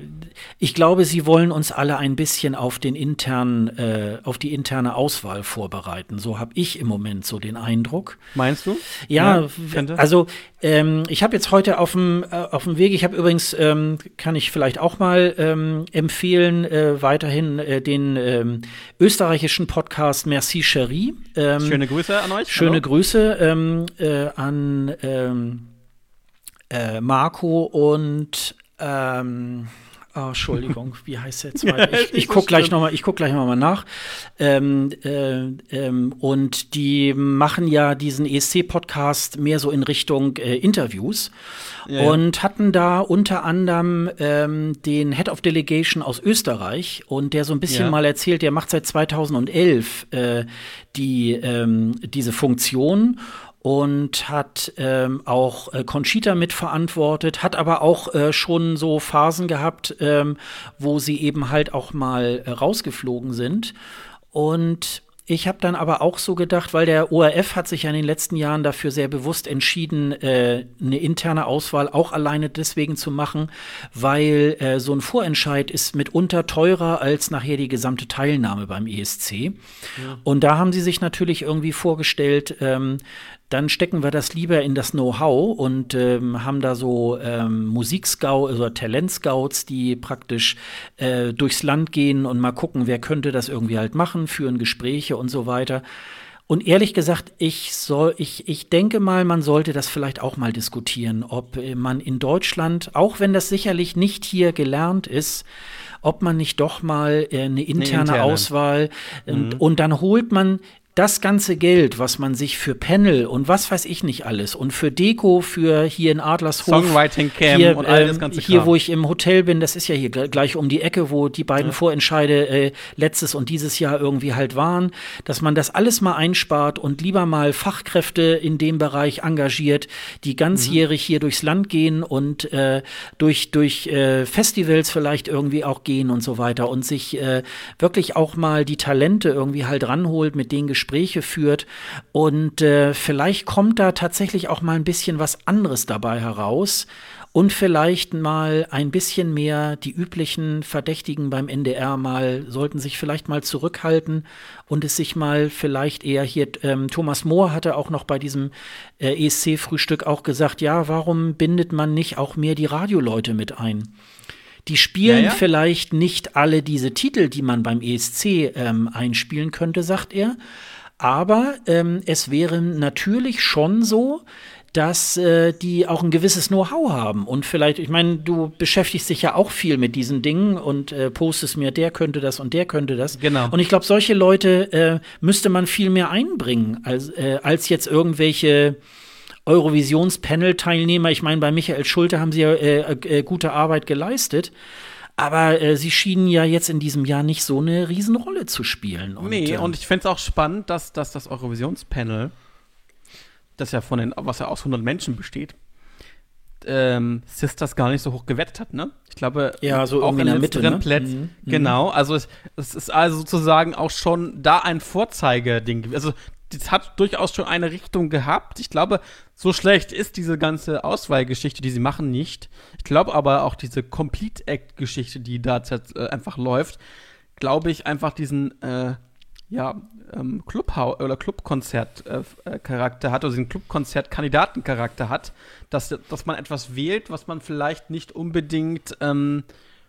ich glaube, sie wollen uns alle ein bisschen auf den internen, äh, auf die interne Auswahl vorbereiten. So habe ich im Moment so den Eindruck. Meinst du? Ja, Ja, also ähm, ich habe jetzt heute auf dem äh, auf dem Weg, ich habe übrigens, ähm, kann ich vielleicht auch mal ähm, empfehlen, äh, weiterhin äh, den ähm, österreichischen Podcast Merci Cherie. Ähm, Schöne Grüße an euch. Schöne Hallo. Grüße ähm, äh, an äh, Marco und ähm, oh, Entschuldigung, wie heißt der zweite? Ich, ich so guck gleich schlimm. noch mal, ich guck gleich noch mal nach. Ähm, äh, ähm, und die machen ja diesen ESC-Podcast mehr so in Richtung äh, Interviews Ja, ja. und hatten da unter anderem ähm, den Head of Delegation aus Österreich und der so ein bisschen Ja. mal erzählt, der macht seit 2011 äh, die ähm, diese Funktion und hat ähm, auch äh, Conchita mitverantwortet, hat aber auch äh, schon so Phasen gehabt, ähm, wo sie eben halt auch mal äh, rausgeflogen sind. Und ich habe dann aber auch so gedacht, weil der ORF hat sich ja in den letzten Jahren dafür sehr bewusst entschieden, äh, eine interne Auswahl auch alleine deswegen zu machen, weil äh, so ein Vorentscheid ist mitunter teurer als nachher die gesamte Teilnahme beim ESC. Und da haben sie sich natürlich irgendwie vorgestellt, ähm, dann stecken wir das lieber in das Know-how und ähm, haben da so ähm, Musikscouts oder Talentscouts, die praktisch äh, durchs Land gehen und mal gucken, wer könnte das irgendwie halt machen, führen Gespräche und so weiter. Und ehrlich gesagt, ich soll, ich, ich denke mal, man sollte das vielleicht auch mal diskutieren, ob äh, man in Deutschland, auch wenn das sicherlich nicht hier gelernt ist, ob man nicht doch mal äh, eine interne, interne. Auswahl und, und dann holt man das ganze Geld, was man sich für Panel und was weiß ich nicht alles und für Deko, für hier in Adlershof, Songwriting Cam hier, und all das ähm, ganze hier, Kram. wo ich im Hotel bin, das ist ja hier gl- gleich um die Ecke, wo die beiden Vorentscheide äh, letztes und dieses Jahr irgendwie halt waren, dass man das alles mal einspart und lieber mal Fachkräfte in dem Bereich engagiert, die ganzjährig hier durchs Land gehen und äh, durch, durch äh, Festivals vielleicht irgendwie auch gehen und so weiter und sich äh, wirklich auch mal die Talente irgendwie halt ranholt, mit denen Gespräche führt und äh, vielleicht kommt da tatsächlich auch mal ein bisschen was anderes dabei heraus und vielleicht mal ein bisschen mehr die üblichen Verdächtigen beim NDR mal sollten sich vielleicht mal zurückhalten und es sich mal vielleicht eher hier ähm, Thomas Mohr hatte auch noch bei diesem äh, ESC Frühstück auch gesagt, ja, warum bindet man nicht auch mehr die Radioleute mit ein? Die spielen Ja, ja. vielleicht nicht alle diese Titel, die man beim ESC ähm, einspielen könnte, sagt er. Aber ähm, es wäre natürlich schon so, dass äh, die auch ein gewisses Know-how haben. Und vielleicht, ich meine, du beschäftigst dich ja auch viel mit diesen Dingen und äh, postest mir, der könnte das und der könnte das. Genau. Und ich glaube, solche Leute äh, müsste man viel mehr einbringen, als, äh, als jetzt irgendwelche Eurovisions-Panel-Teilnehmer. Ich meine, bei Michael Schulte haben sie ja äh, äh, gute Arbeit geleistet. Aber äh, sie schienen ja jetzt in diesem Jahr nicht so eine Riesenrolle zu spielen. Und, nee, ähm, und ich fände es auch spannend, dass, dass das Eurovisionspanel, das ja von den, was ja aus 100 Menschen besteht, ähm, Sisters gar nicht so hoch gewettet hat, ne? Ich glaube, Ja, so auch irgendwie in der Mitte, ne? Plätzen. Mhm, mhm. Genau, also es, es ist also sozusagen auch schon da ein Vorzeigeding. Also das hat durchaus schon eine Richtung gehabt. Ich glaube, so schlecht ist diese ganze Auswahlgeschichte, die sie machen, nicht. Ich glaube aber auch diese Complete Act-Geschichte, die da äh, einfach läuft, glaube ich, einfach diesen äh, ja, ähm, Clubhaus oder Clubkonzert-Charakter äh, hat, oder diesen Clubkonzert-Kandidaten-Charakter hat, dass, dass man etwas wählt, was man vielleicht nicht unbedingt ähm,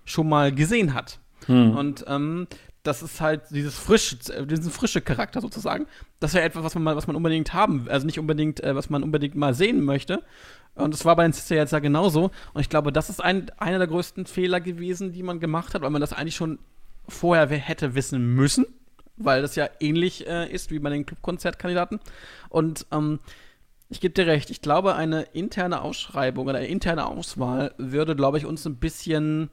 schon mal gesehen hat. Hm. Und ähm, das ist halt dieses frische, diesen frische Charakter sozusagen. Das wäre etwas, was man, was man unbedingt haben, also nicht unbedingt, äh, was man unbedingt mal sehen möchte. Und das war bei den Sister jetzt ja genauso. Und ich glaube, das ist ein, einer der größten Fehler gewesen, die man gemacht hat, weil man das eigentlich schon vorher hätte wissen müssen, weil das ja ähnlich äh, ist wie bei den Clubkonzertkandidaten. Und ähm, ich gebe dir recht, ich glaube, eine interne Ausschreibung oder eine interne Auswahl würde, glaube ich, uns ein bisschen,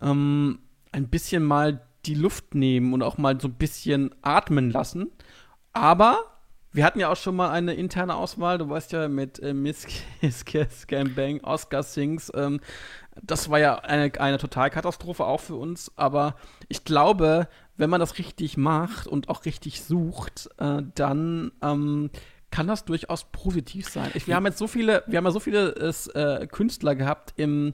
ähm, ein bisschen mal die Luft nehmen und auch mal so ein bisschen atmen lassen. Aber wir hatten ja auch schon mal eine interne Auswahl. Du weißt ja mit äh, Miss Kiss, Bang, Oscar Sings. Ähm, das war ja eine, eine Totalkatastrophe auch für uns. Aber ich glaube, wenn man das richtig macht und auch richtig sucht, äh, dann ähm, kann das durchaus positiv sein. Ich, wir haben jetzt so viele, wir haben ja so viele äh, Künstler gehabt im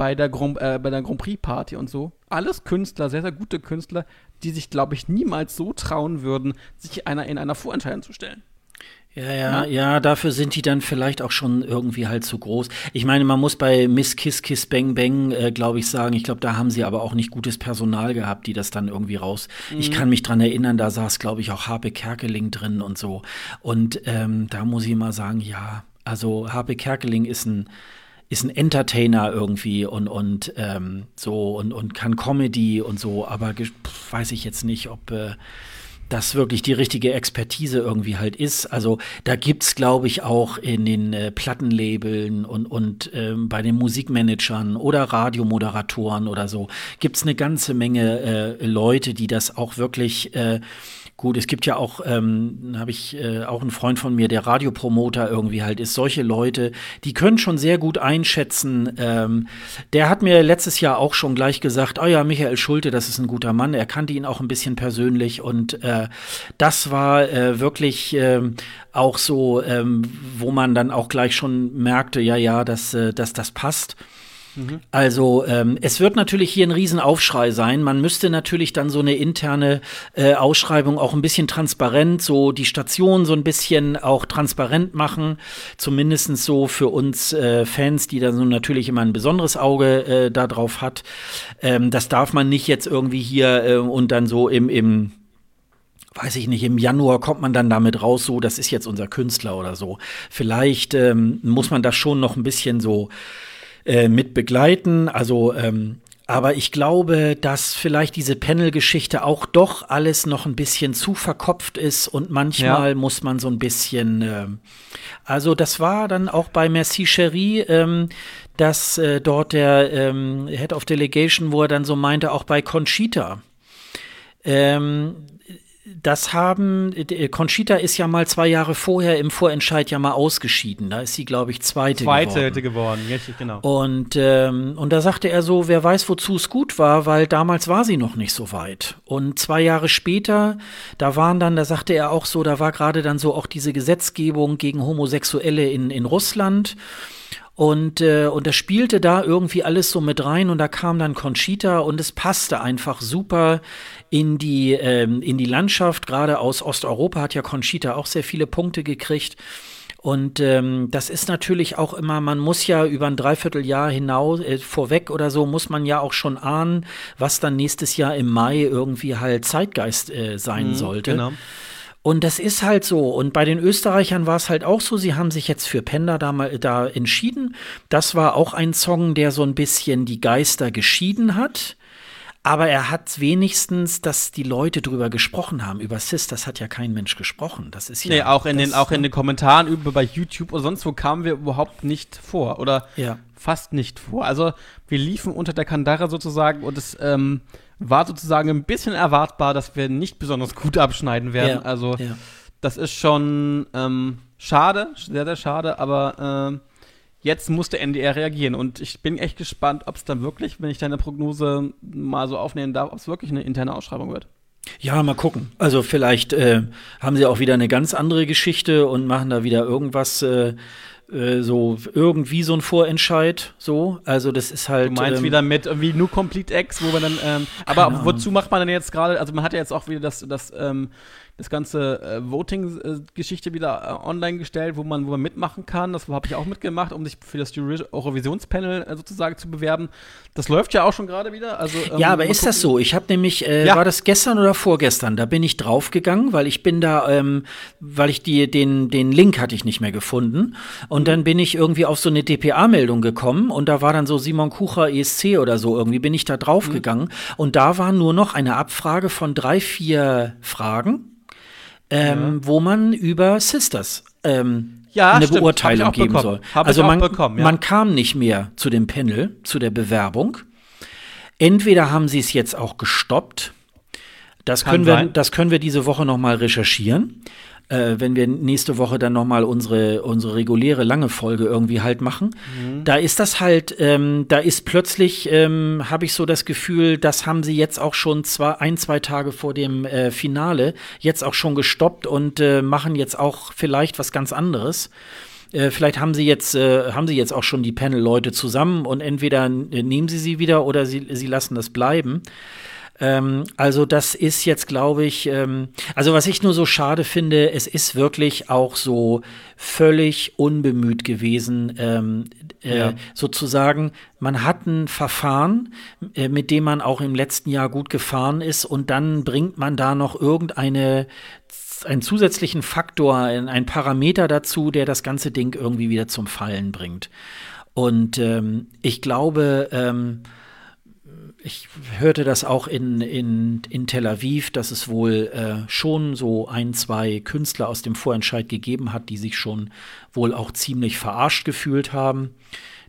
bei der, Grand, äh, bei der Grand Prix Party und so. Alles Künstler, sehr, sehr gute Künstler, die sich, glaube ich, niemals so trauen würden, sich einer in einer Vorentscheidung zu stellen. Ja, ja, ja, dafür sind die dann vielleicht auch schon irgendwie halt zu groß. Ich meine, man muss bei Miss Kiss Kiss Bang Bang, äh, glaube ich, sagen, ich glaube, da haben sie aber auch nicht gutes Personal gehabt, die das dann irgendwie raus. Mhm. Ich kann mich dran erinnern, da saß, glaube ich, auch Harpe Kerkeling drin und so. Und ähm, da muss ich mal sagen, ja, also Harpe Kerkeling ist ein ist ein Entertainer irgendwie und, und ähm, so und, und kann Comedy und so, aber weiß ich jetzt nicht, ob äh, das wirklich die richtige Expertise irgendwie halt ist. Also da gibt's, glaube ich, auch in den äh, Plattenlabeln und, und ähm, bei den Musikmanagern oder Radiomoderatoren oder so, gibt's eine ganze Menge äh, Leute, die das auch wirklich äh, Gut, es gibt ja auch, ähm, habe ich äh, auch einen Freund von mir, der Radiopromoter irgendwie halt ist. Solche Leute, die können schon sehr gut einschätzen. Ähm, der hat mir letztes Jahr auch schon gleich gesagt, oh ja, Michael Schulte, das ist ein guter Mann. Er kannte ihn auch ein bisschen persönlich und äh, das war äh, wirklich äh, auch so, ähm, wo man dann auch gleich schon merkte, ja, ja, dass, äh, dass das passt. Also ähm, es wird natürlich hier ein Riesenaufschrei sein. Man müsste natürlich dann so eine interne äh, Ausschreibung auch ein bisschen transparent, so die Station so ein bisschen auch transparent machen. Zumindest so für uns äh, Fans, die da so natürlich immer ein besonderes Auge äh, darauf hat. Ähm, das darf man nicht jetzt irgendwie hier äh, und dann so im, im weiß ich nicht, im Januar kommt man dann damit raus, so, das ist jetzt unser Künstler oder so. Vielleicht ähm, muss man das schon noch ein bisschen so äh, mit begleiten. Also ähm, aber ich glaube, dass vielleicht diese Panel-Geschichte auch doch alles noch ein bisschen zu verkopft ist und manchmal ja. muss man so ein bisschen. Äh, also, das war dann auch bei Merci Cherie, ähm, dass äh, dort der ähm, Head of Delegation, wo er dann so meinte, auch bei Conchita. Ähm, das haben, äh, Conchita ist ja mal zwei Jahre vorher im Vorentscheid ja mal ausgeschieden. Da ist sie, glaube ich, zweite, zweite geworden. Zweite geworden, richtig, genau. Und, ähm, und da sagte er so, wer weiß, wozu es gut war, weil damals war sie noch nicht so weit. Und zwei Jahre später, da waren dann, da sagte er auch so, da war gerade dann so auch diese Gesetzgebung gegen Homosexuelle in, in Russland. Und, äh, und das spielte da irgendwie alles so mit rein und da kam dann Conchita und es passte einfach super in die, ähm, in die Landschaft. Gerade aus Osteuropa hat ja Conchita auch sehr viele Punkte gekriegt. Und ähm, das ist natürlich auch immer, man muss ja über ein Dreivierteljahr hinaus, äh, vorweg oder so, muss man ja auch schon ahnen, was dann nächstes Jahr im Mai irgendwie halt Zeitgeist äh, sein mhm, sollte. Genau. Und das ist halt so. Und bei den Österreichern war es halt auch so. Sie haben sich jetzt für Panda da mal da entschieden. Das war auch ein Song, der so ein bisschen die Geister geschieden hat. Aber er hat wenigstens, dass die Leute drüber gesprochen haben. Über Sis, das hat ja kein Mensch gesprochen. Das ist ja. Nee, auch in, den, auch in den Kommentaren über bei YouTube oder sonst wo kamen wir überhaupt nicht vor. Oder ja. Fast nicht vor. Also wir liefen unter der Kandare sozusagen und es ähm, war sozusagen ein bisschen erwartbar, dass wir nicht besonders gut abschneiden werden. Ja, also ja. das ist schon ähm, schade, sehr, sehr schade, aber äh, jetzt muss der NDR reagieren und ich bin echt gespannt, ob es dann wirklich, wenn ich deine Prognose mal so aufnehmen darf, ob es wirklich eine interne Ausschreibung wird. Ja, mal gucken. Also vielleicht äh, haben sie auch wieder eine ganz andere Geschichte und machen da wieder irgendwas. Äh, äh so irgendwie so ein Vorentscheid, so. Also das ist halt. Du meinst ähm, wieder mit irgendwie nur Complete X, wo man dann, ähm, aber wozu macht man denn jetzt gerade, also man hat ja jetzt auch wieder das, das ähm, das ganze äh, Voting-Geschichte wieder äh, online gestellt, wo man, wo man mitmachen kann. Das habe ich auch mitgemacht, um sich für das Eurovisionspanel äh, sozusagen zu bewerben. Das läuft ja auch schon gerade wieder. Also, ähm, ja, aber ist gucken. das so? Ich habe nämlich, äh, ja. war das gestern oder vorgestern? Da bin ich draufgegangen, weil ich bin da, ähm, weil ich die, den, den Link hatte ich nicht mehr gefunden. Und dann bin ich irgendwie auf so eine DPA-Meldung gekommen und da war dann so Simon Kucher ESC oder so. Irgendwie bin ich da draufgegangen. Mhm. Und da war nur noch eine Abfrage von drei, vier Fragen ähm, ja. wo man über Sisters ähm, ja, eine stimmt. Beurteilung geben bekommen. soll. Hab also man, bekommen, ja. man kam nicht mehr zu dem Panel, zu der Bewerbung. Entweder haben sie es jetzt auch gestoppt. Das können, wir, das können wir diese Woche noch mal recherchieren äh, wenn wir nächste Woche dann nochmal unsere, unsere reguläre lange Folge irgendwie halt machen. Mhm. Da ist das halt, ähm, da ist plötzlich, ähm, habe ich so das Gefühl, das haben sie jetzt auch schon zwei, ein, zwei Tage vor dem äh, Finale jetzt auch schon gestoppt und äh, machen jetzt auch vielleicht was ganz anderes. Äh, vielleicht haben sie jetzt äh, haben sie jetzt auch schon die Panel-Leute zusammen und entweder nehmen sie sie wieder oder sie, sie lassen das bleiben. Ähm, also das ist jetzt, glaube ich, ähm, also was ich nur so schade finde, es ist wirklich auch so völlig unbemüht gewesen, ähm, äh, ja. sozusagen, man hat ein Verfahren, äh, mit dem man auch im letzten Jahr gut gefahren ist und dann bringt man da noch irgendeine einen zusätzlichen Faktor, einen Parameter dazu, der das ganze Ding irgendwie wieder zum Fallen bringt. Und ähm, ich glaube, ähm, ich hörte das auch in, in, in Tel Aviv, dass es wohl äh, schon so ein, zwei Künstler aus dem Vorentscheid gegeben hat, die sich schon wohl auch ziemlich verarscht gefühlt haben,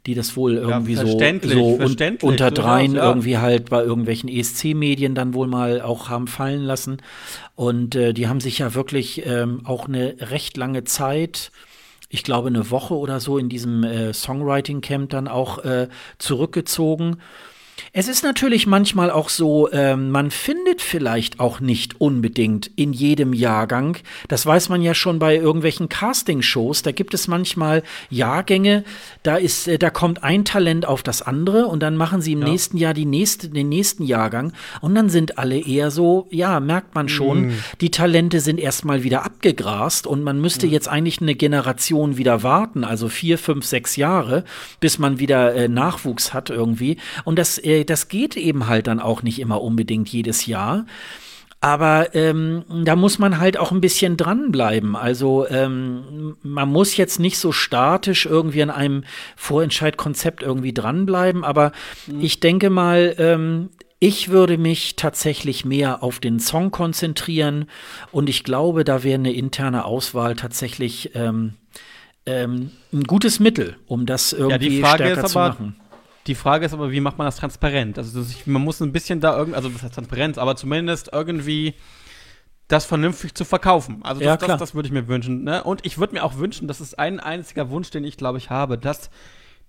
die das wohl irgendwie ja, so, so un unter dreien ja. irgendwie halt bei irgendwelchen ESC-Medien dann wohl mal auch haben fallen lassen. Und äh, die haben sich ja wirklich ähm, auch eine recht lange Zeit ich glaube, eine Woche oder so in diesem äh, Songwriting-Camp dann auch äh, zurückgezogen es ist natürlich manchmal auch so, äh, man findet vielleicht auch nicht unbedingt in jedem Jahrgang, das weiß man ja schon bei irgendwelchen Castingshows, da gibt es manchmal Jahrgänge, da ist, äh, da kommt ein Talent auf das andere und dann machen sie im ja. nächsten Jahr die nächste, den nächsten Jahrgang und dann sind alle eher so, ja, merkt man schon, mm. die Talente sind erstmal wieder abgegrast und man müsste mm. jetzt eigentlich eine Generation wieder warten, also vier, fünf, sechs Jahre, bis man wieder äh, Nachwuchs hat irgendwie und das äh, das geht eben halt dann auch nicht immer unbedingt jedes Jahr. Aber ähm, da muss man halt auch ein bisschen dranbleiben. Also ähm, man muss jetzt nicht so statisch irgendwie an einem Vorentscheidkonzept irgendwie dranbleiben. Aber mhm. ich denke mal, ähm, ich würde mich tatsächlich mehr auf den Song konzentrieren. Und ich glaube, da wäre eine interne Auswahl tatsächlich ähm, ähm, ein gutes Mittel, um das irgendwie ja, stärker zu machen. Die Frage ist aber, wie macht man das transparent? Also das, man muss ein bisschen da irgendwie, also das heißt Transparenz, aber zumindest irgendwie das vernünftig zu verkaufen. Also das, ja, das, das würde ich mir wünschen. Ne? Und ich würde mir auch wünschen, das ist ein einziger Wunsch, den ich glaube ich habe, dass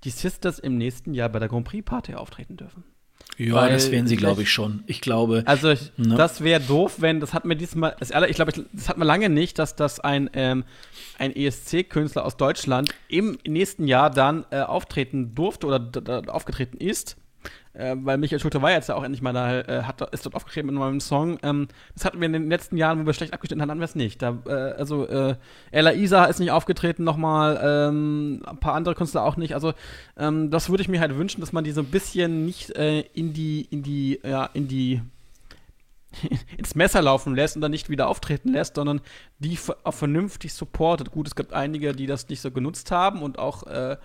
die Sisters im nächsten Jahr bei der Grand Prix Party auftreten dürfen. Ja, Weil das wären sie, glaube ich, schon. Ich glaube. Also, ich, ne? das wäre doof, wenn, das hat mir diesmal, das, ich glaube, das hat man lange nicht, dass das ein, ähm, ein ESC-Künstler aus Deutschland im nächsten Jahr dann äh, auftreten durfte oder aufgetreten ist. Äh, weil Michael Schulte war jetzt ja auch endlich mal da, äh, hat, ist dort aufgetreten mit einem neuen Song. Ähm, das hatten wir in den letzten Jahren, wo wir schlecht abgeschnitten haben, hatten wir es nicht. Da, äh, also äh, Ella Isa ist nicht aufgetreten nochmal, ähm, ein paar andere Künstler auch nicht. Also ähm, das würde ich mir halt wünschen, dass man die so ein bisschen nicht äh, in die, in die, ja, in die ins Messer laufen lässt und dann nicht wieder auftreten lässt, sondern die vernünftig supportet. Gut, es gibt einige, die das nicht so genutzt haben und auch äh,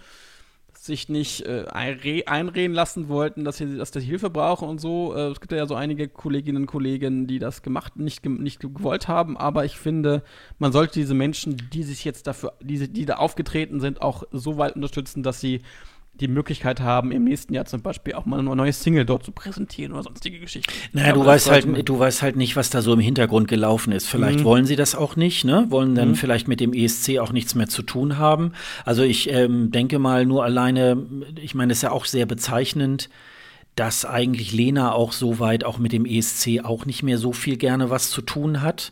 sich nicht äh, einreden lassen wollten, dass sie, dass sie Hilfe brauchen und so. Äh, es gibt ja so einige Kolleginnen und Kollegen, die das gemacht, nicht, nicht gewollt haben, aber ich finde, man sollte diese Menschen, die sich jetzt dafür, die, die da aufgetreten sind, auch so weit unterstützen, dass sie die Möglichkeit haben, im nächsten Jahr zum Beispiel auch mal eine neue Single dort zu präsentieren oder sonstige Geschichten. Naja, du weißt halt, du weißt halt nicht, was da so im Hintergrund gelaufen ist. Vielleicht mhm. wollen sie das auch nicht, ne? Wollen dann mhm. vielleicht mit dem ESC auch nichts mehr zu tun haben. Also ich ähm, denke mal nur alleine, ich meine, es ist ja auch sehr bezeichnend, dass eigentlich Lena auch soweit auch mit dem ESC auch nicht mehr so viel gerne was zu tun hat.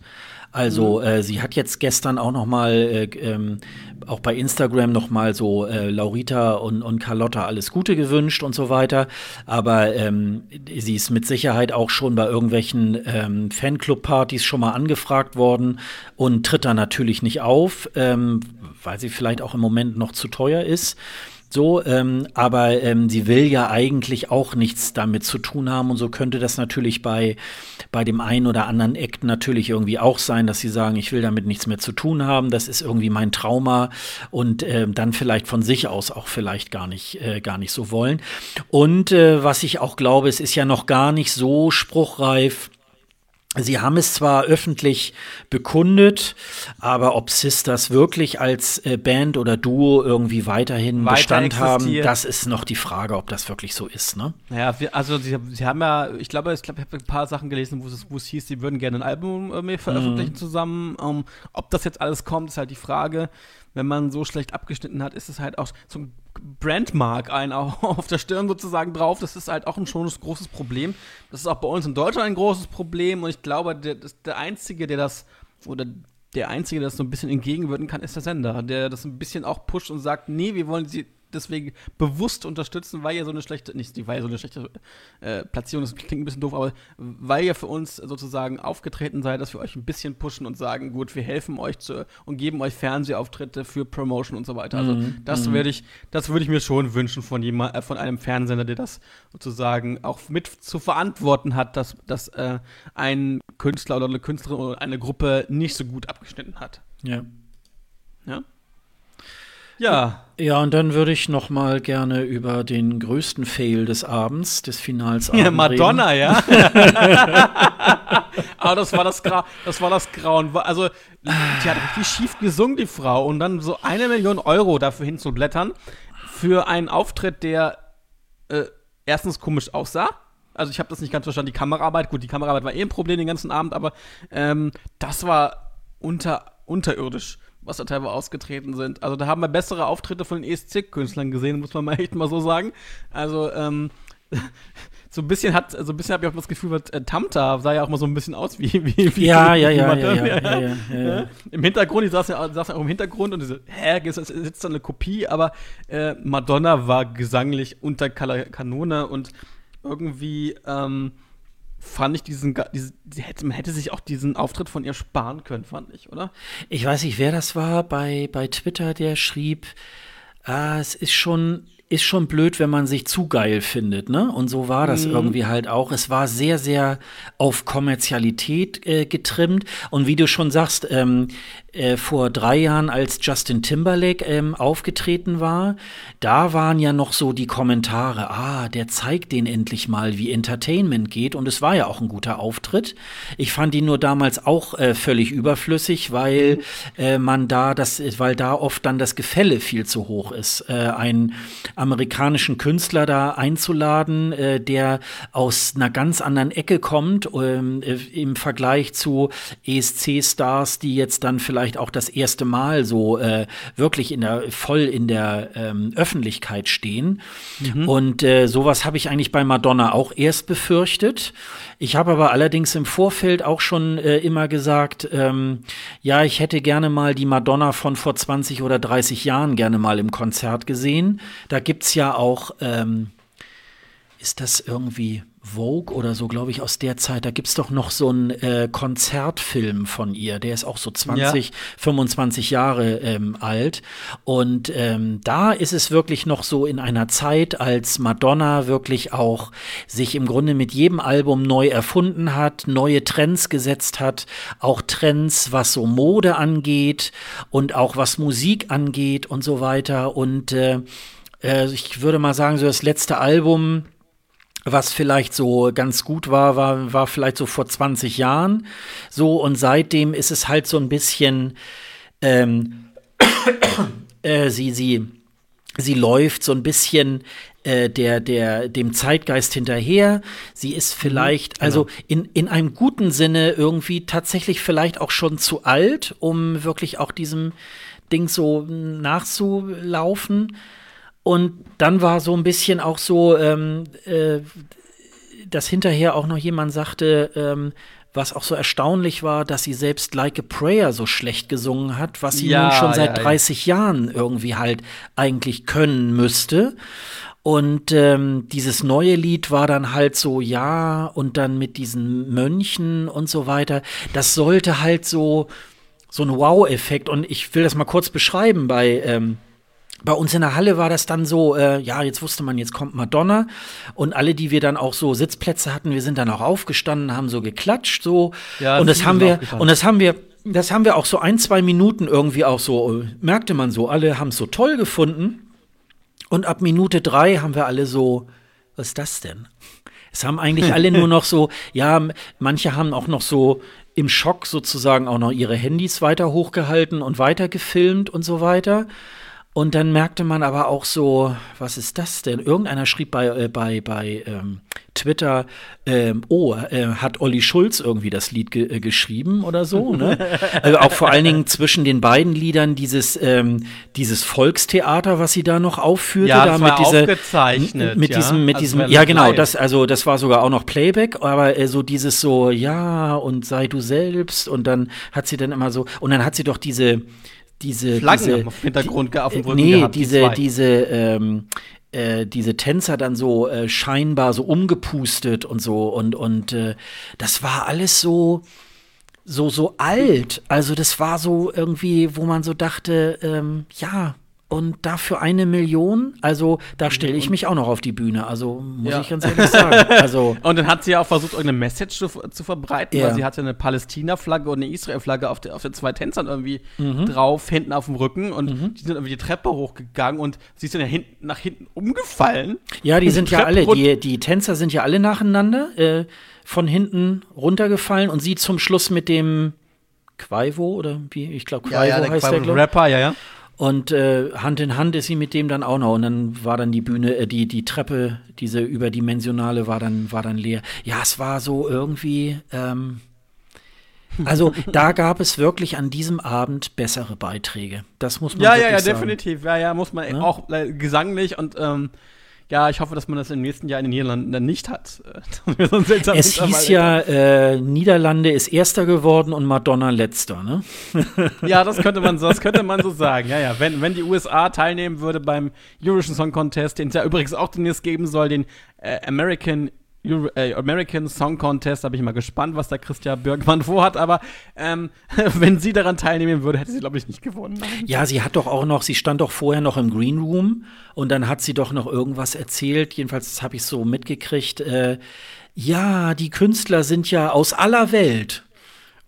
Also mhm. äh, sie hat jetzt gestern auch noch mal äh, ähm, auch bei Instagram noch mal so äh, Laurita und, und Carlotta alles Gute gewünscht und so weiter. Aber ähm, sie ist mit Sicherheit auch schon bei irgendwelchen ähm, Fanclub-Partys schon mal angefragt worden und tritt da natürlich nicht auf, ähm, weil sie vielleicht auch im Moment noch zu teuer ist. So, ähm, aber ähm, sie will ja eigentlich auch nichts damit zu tun haben. Und so könnte das natürlich bei, bei dem einen oder anderen Act natürlich irgendwie auch sein, dass sie sagen, ich will damit nichts mehr zu tun haben, das ist irgendwie mein Trauma. Und äh, dann vielleicht von sich aus auch vielleicht gar nicht, äh, gar nicht so wollen. Und äh, was ich auch glaube, es ist ja noch gar nicht so spruchreif, Sie haben es zwar öffentlich bekundet, aber ob Sisters wirklich als äh, Band oder Duo irgendwie weiterhin Weiter Bestand existiert. haben, das ist noch die Frage, ob das wirklich so ist. Ne? Ja, also sie, sie, haben ja, ich glaube, ich, glaub, ich habe ein paar Sachen gelesen, wo es, wo es hieß, sie würden gerne ein Album äh, veröffentlichen mhm. zusammen. Um, ähm, ob das jetzt alles kommt, ist halt die Frage wenn man so schlecht abgeschnitten hat, ist es halt auch so ein Brandmark ein auf der Stirn sozusagen drauf. Das ist halt auch ein schon großes Problem. Das ist auch bei uns in Deutschland ein großes Problem und ich glaube, der, der Einzige, der das oder der Einzige, der das so ein bisschen entgegenwirken kann, ist der Sender, der das ein bisschen auch pusht und sagt, nee, wir wollen sie deswegen bewusst unterstützen, weil ihr so eine schlechte, nicht weil ihr so eine schlechte äh, Platzierung, das klingt ein bisschen doof, aber weil ihr für uns sozusagen aufgetreten seid, dass wir euch ein bisschen pushen und sagen, gut, wir helfen euch zu, und geben euch Fernsehauftritte für Promotion und so weiter. Also mhm. das mhm. würde ich, das würde ich mir schon wünschen von jemand, äh, von einem Fernsehsender, der das sozusagen auch mit zu verantworten hat, dass, dass äh, ein Künstler oder eine Künstlerin oder eine Gruppe nicht so gut abgeschnitten hat. Ja. Ja. Ja. Ja, und dann würde ich noch mal gerne über den größten Fail des Abends, des Finals Ja, Madonna, reden. ja. Aber das war das, Gra das war das Grauen. Also, die hat richtig schief gesungen, die Frau. Und dann so eine Million Euro dafür hinzublättern für einen Auftritt, der äh, erstens komisch aussah. Also ich habe das nicht ganz verstanden. Die Kameraarbeit, gut, die Kameraarbeit war eh ein Problem den ganzen Abend, aber ähm, das war unter, unterirdisch was da teilweise ausgetreten sind. Also da haben wir bessere Auftritte von den ESC-Künstlern gesehen, muss man mal echt mal so sagen. Also, ähm, so ein bisschen hat, so ein bisschen habe ich auch das Gefühl, äh, Tamta sah ja auch mal so ein bisschen aus wie, wie, wie ja, ja, ja, ja, ja, ja, ja, Im Hintergrund, die saß ja, saß ja auch im Hintergrund und diese, hä, sitzt da eine Kopie, aber äh, Madonna war gesanglich unter Kanone und irgendwie, ähm, fand ich diesen, diese, hätte, man hätte sich auch diesen Auftritt von ihr sparen können, fand ich, oder? Ich weiß nicht, wer das war bei, bei Twitter, der schrieb, ah, es ist schon ist schon blöd, wenn man sich zu geil findet, ne? Und so war das mhm. irgendwie halt auch. Es war sehr, sehr auf Kommerzialität äh, getrimmt. Und wie du schon sagst, ähm, äh, vor drei Jahren, als Justin Timberlake ähm, aufgetreten war, da waren ja noch so die Kommentare, ah, der zeigt den endlich mal, wie Entertainment geht. Und es war ja auch ein guter Auftritt. Ich fand ihn nur damals auch äh, völlig überflüssig, weil äh, man da das, weil da oft dann das Gefälle viel zu hoch ist. Äh, ein amerikanischen Künstler da einzuladen, äh, der aus einer ganz anderen Ecke kommt, ähm, äh, im Vergleich zu ESC-Stars, die jetzt dann vielleicht auch das erste Mal so äh, wirklich in der, voll in der ähm, Öffentlichkeit stehen. Mhm. Und äh, sowas habe ich eigentlich bei Madonna auch erst befürchtet. Ich habe aber allerdings im Vorfeld auch schon äh, immer gesagt, ähm, ja, ich hätte gerne mal die Madonna von vor 20 oder 30 Jahren gerne mal im Konzert gesehen. Da gibt es ja auch, ähm, ist das irgendwie Vogue oder so, glaube ich, aus der Zeit. Da gibt es doch noch so einen äh, Konzertfilm von ihr, der ist auch so 20, ja. 25 Jahre ähm, alt. Und ähm, da ist es wirklich noch so in einer Zeit, als Madonna wirklich auch sich im Grunde mit jedem Album neu erfunden hat, neue Trends gesetzt hat, auch Trends, was so Mode angeht und auch was Musik angeht und so weiter. Und äh, äh ich würde mal sagen, so das letzte Album, was vielleicht so ganz gut war, war, war vielleicht so vor 20 Jahren. So, und seitdem ist es halt so ein bisschen, ähm, äh, sie, sie, sie läuft so ein bisschen äh, der, der, dem Zeitgeist hinterher. Sie ist mhm, vielleicht, genau. also in, in einem guten Sinne irgendwie tatsächlich vielleicht auch schon zu alt, um wirklich auch diesem Ding so nachzulaufen. Und dann war so ein bisschen auch so, ähm, äh, dass hinterher auch noch jemand sagte, ähm, was auch so erstaunlich war, dass sie selbst Like a Prayer so schlecht gesungen hat, was sie ja, nun schon seit ja, 30 ja. Jahren irgendwie halt eigentlich können müsste. Und ähm, dieses neue Lied war dann halt so, ja, und dann mit diesen Mönchen und so weiter. Das sollte halt so, so ein Wow-Effekt. Und ich will das mal kurz beschreiben bei, ähm, bei uns in der Halle war das dann so, äh, ja, jetzt wusste man, jetzt kommt Madonna. Und alle, die wir dann auch so Sitzplätze hatten, wir sind dann auch aufgestanden, haben so geklatscht, so. Ja, und das haben wir, und das haben wir, das haben wir auch so ein, zwei Minuten irgendwie auch so, äh, merkte man so, alle haben es so toll gefunden. Und ab Minute drei haben wir alle so, was ist das denn? Es haben eigentlich alle nur noch so, ja, manche haben auch noch so im Schock sozusagen auch noch ihre Handys weiter hochgehalten und weiter gefilmt und so weiter. Und dann merkte man aber auch so, was ist das denn? Irgendeiner schrieb bei, äh, bei, bei ähm, Twitter, ähm, oh, äh, hat Olli Schulz irgendwie das Lied ge äh, geschrieben oder so. Ne? also auch vor allen Dingen zwischen den beiden Liedern dieses, ähm, dieses Volkstheater, was sie da noch aufführte. Ja, das da war mit aufgezeichnet. Mit ja? diesem, mit also diesem, ja genau, das, also das war sogar auch noch Playback, aber äh, so dieses so, ja, und sei du selbst. Und dann hat sie dann immer so, und dann hat sie doch diese diese Flaggen diese, auf dem Hintergrund die, auf dem Rücken nee, gehabt, diese die diese ähm, äh, diese Tänzer dann so äh, scheinbar so umgepustet und so und und äh, das war alles so so so alt. Also das war so irgendwie wo man so dachte ähm, ja und dafür eine Million, also da stelle ich mich auch noch auf die Bühne, also muss ja. ich ganz ehrlich sagen. Also und dann hat sie ja auch versucht, irgendeine Message zu, zu verbreiten, ja. weil sie hatte eine Palästina-Flagge und eine Israel-Flagge auf, der, auf den zwei Tänzern irgendwie mhm. drauf, hinten auf dem Rücken und mhm. die sind irgendwie die Treppe hochgegangen und sie ist dann ja hinten, nach hinten umgefallen. Ja, die sind die ja alle, die, die Tänzer sind ja alle nacheinander äh, von hinten runtergefallen und sie zum Schluss mit dem Quaivo oder wie, ich glaube Quaivo ja, ja, heißt Quaivo der, Rapper, ja, ja. Und äh, Hand in Hand ist sie mit dem dann auch noch. Und dann war dann die Bühne, äh, die, die Treppe, diese überdimensionale, war dann, war dann leer. Ja, es war so irgendwie. Ähm, also da gab es wirklich an diesem Abend bessere Beiträge. Das muss man ja, wirklich ja, ja, sagen. definitiv. Ja, ja, muss man ja? Ne? auch äh, gesanglich und ähm, ja, ich hoffe, dass man das im nächsten Jahr in den Niederlanden dann nicht hat. so es hieß ja, äh, Niederlande ist Erster geworden und Madonna Letzter, ne? ja, das könnte man so, das könnte man so sagen. Ja, ja. Wenn, wenn die USA teilnehmen würde beim Eurovision Song Contest, den es ja übrigens auch demnächst geben soll, den äh, American Euro, äh, American Song Contest, da bin ich mal gespannt, was da Christian Birkmann vorhat, aber ähm, wenn sie daran teilnehmen würde, hätte sie, glaube ich, nicht gewonnen. Ja, sie hat doch auch noch, sie stand doch vorher noch im Green Room und dann hat sie doch noch irgendwas erzählt, jedenfalls habe ich so mitgekriegt, äh, ja, die Künstler sind ja aus aller Welt.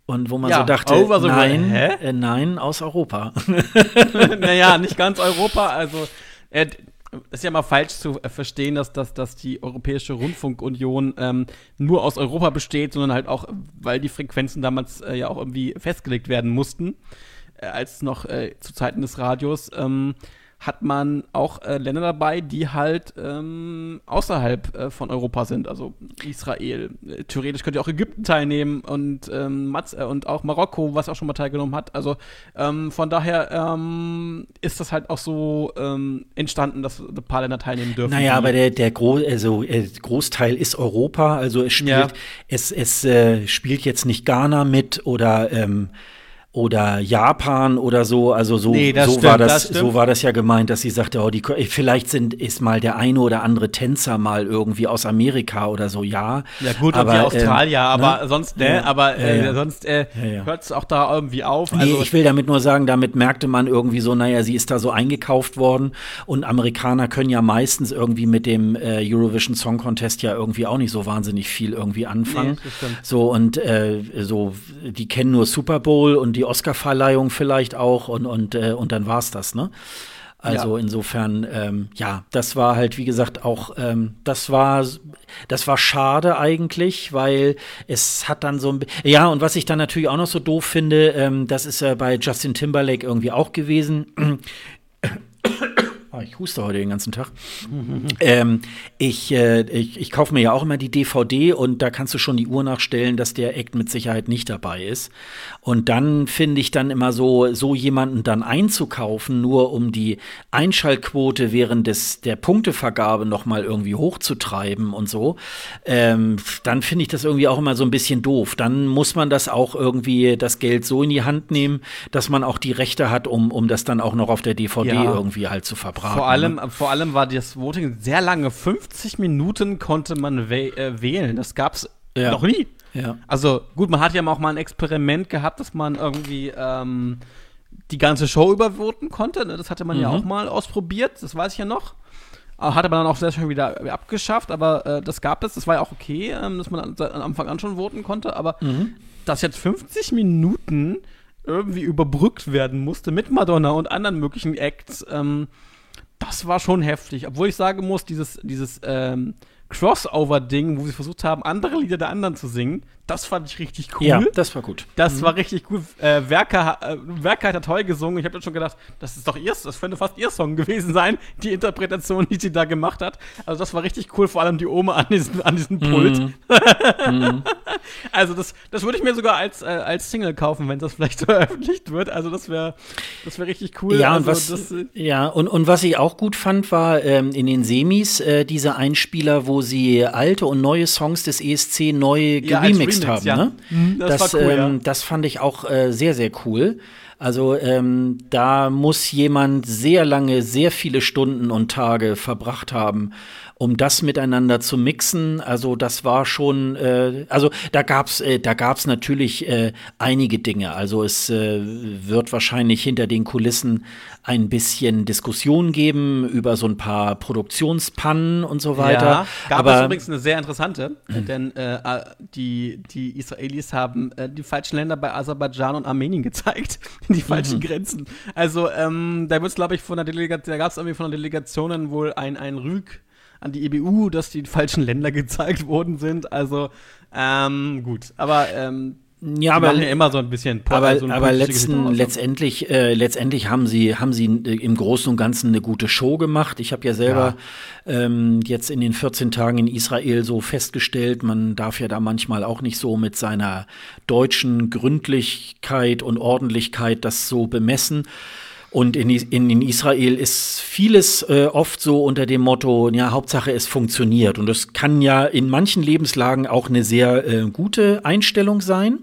Und wo man ja, so dachte, so nein, äh, nein, aus Europa. naja, nicht ganz Europa, also äh, ist ja mal falsch zu äh, verstehen, dass, dass, dass die Europäische Rundfunkunion ähm, nur aus Europa besteht, sondern halt auch, weil die Frequenzen damals äh, ja auch irgendwie festgelegt werden mussten, äh, als noch äh, zu Zeiten des Radios. Ähm, hat man auch äh, Länder dabei, die halt ähm, außerhalb äh, von Europa sind, also Israel. Äh, theoretisch könnte auch Ägypten teilnehmen und, ähm, äh, und auch Marokko, was auch schon mal teilgenommen hat. Also ähm, von daher ähm, ist das halt auch so ähm, entstanden, dass ein paar Länder teilnehmen dürfen. Naja, aber der, der Gro also, äh, Großteil ist Europa, also es spielt, ja. es, es äh, spielt jetzt nicht Ghana mit oder ähm, oder Japan oder so. Also so, nee, so, stimmt, war das, das so war das ja gemeint, dass sie sagte, oh, die, vielleicht sind, ist mal der eine oder andere Tänzer mal irgendwie aus Amerika oder so, ja. Ja gut, aber, und die Australier, ähm, aber ne? sonst, ne, ja, aber äh, ja, sonst äh, ja, hört es auch da irgendwie auf. Nee, also, ich will damit nur sagen, damit merkte man irgendwie so, naja, sie ist da so eingekauft worden und Amerikaner können ja meistens irgendwie mit dem äh, Eurovision Song Contest ja irgendwie auch nicht so wahnsinnig viel irgendwie anfangen. Nee, so und äh, so, die kennen nur Super Bowl und die Oscarverleihung vielleicht auch und, und, äh, und dann war's das, ne? Also ja. insofern, ähm, ja, das war halt, wie gesagt, auch, ähm, das war, das war schade eigentlich, weil es hat dann so ein, ja, und was ich dann natürlich auch noch so doof finde, ähm, das ist ja bei Justin Timberlake irgendwie auch gewesen. Ah, ich huste heute den ganzen Tag. ähm, ich, äh, ich, ich kaufe mir ja auch immer die DVD und da kannst du schon die Uhr nachstellen, dass der Act mit Sicherheit nicht dabei ist. Und dann finde ich dann immer so, so jemanden dann einzukaufen, nur um die Einschaltquote während des, der Punktevergabe nochmal irgendwie hochzutreiben und so, ähm, dann finde ich das irgendwie auch immer so ein bisschen doof. Dann muss man das auch irgendwie, das Geld so in die Hand nehmen, dass man auch die Rechte hat, um, um das dann auch noch auf der DVD ja. irgendwie halt zu verbraten verbraten. Vor allem, ne? vor allem war das Voting sehr lange. 50 Minuten konnte man wäh äh, wählen. Das gab's ja. noch nie. Ja. Also gut, man hat ja auch mal ein Experiment gehabt, dass man irgendwie ähm, die ganze Show übervoten konnte. Ne? Das hatte man mhm. ja auch mal ausprobiert. Das weiß ich ja noch. Hat aber dann auch sehr schnell wieder abgeschafft, aber äh, das gab es, das war ja auch okay, ähm, dass man an, an Anfang an schon voten konnte, aber mhm. dass jetzt 50 Minuten irgendwie überbrückt werden musste mit Madonna und anderen möglichen Acts, ähm, das war schon heftig. Obwohl ich sagen muss, dieses, dieses ähm, Crossover-Ding, wo sie versucht haben, andere Lieder der anderen zu singen, das fand ich richtig cool. Ja, das war gut. Das mhm. war richtig cool. Äh, Werker, äh, Werker hat da toll gesungen. Ich habe dann schon gedacht, das ist doch ihr, das könnte fast ihr Song gewesen sein, die Interpretation, die sie da gemacht hat. Also das war richtig cool, vor allem die Oma an diesem, an diesem Pult. Mhm. mhm. Also das, das würde ich mir sogar als, äh, als Single kaufen, wenn das vielleicht veröffentlicht wird. Also das wäre das wär richtig cool. Ja, also und was, das, äh, ja und, und was ich auch gut fand, war ähm, in den Semis äh, diese Einspieler, wo sie alte und neue Songs des ESC neu ja, geremixed Remix, haben. Ja. Ne? Mhm, das, das, cool, ähm, ja. das fand ich auch äh, sehr, sehr cool. Also ähm, da muss jemand sehr lange, sehr viele Stunden und Tage verbracht haben, um das miteinander zu mixen. Also das war schon, äh, also da gab's, äh, da gab's natürlich äh, einige Dinge. Also es äh, wird wahrscheinlich hinter den Kulissen ein bisschen Diskussion geben über so ein paar Produktionspannen und so weiter. Ja, gab Aber, es übrigens eine sehr interessante, mhm. denn äh, die, die Israelis haben äh, die falschen Länder bei Aserbaidschan und Armenien gezeigt, die falschen mhm. Grenzen. Also ähm, da wird es, glaube ich, von der Delegation, da gab es irgendwie von der Delegationen wohl ein, ein Rüg an die EBU, dass die falschen Länder gezeigt worden sind. Also ähm, gut, aber ähm, ja, aber ja immer so ein bisschen. Aber, so aber letzten, letztendlich, äh, letztendlich haben sie, haben sie äh, im Großen und Ganzen eine gute Show gemacht. Ich habe ja selber ja. Ähm, jetzt in den 14 Tagen in Israel so festgestellt, man darf ja da manchmal auch nicht so mit seiner deutschen Gründlichkeit und Ordentlichkeit das so bemessen. Und in, in, in Israel ist vieles äh, oft so unter dem Motto, ja, Hauptsache es funktioniert. Und das kann ja in manchen Lebenslagen auch eine sehr äh, gute Einstellung sein.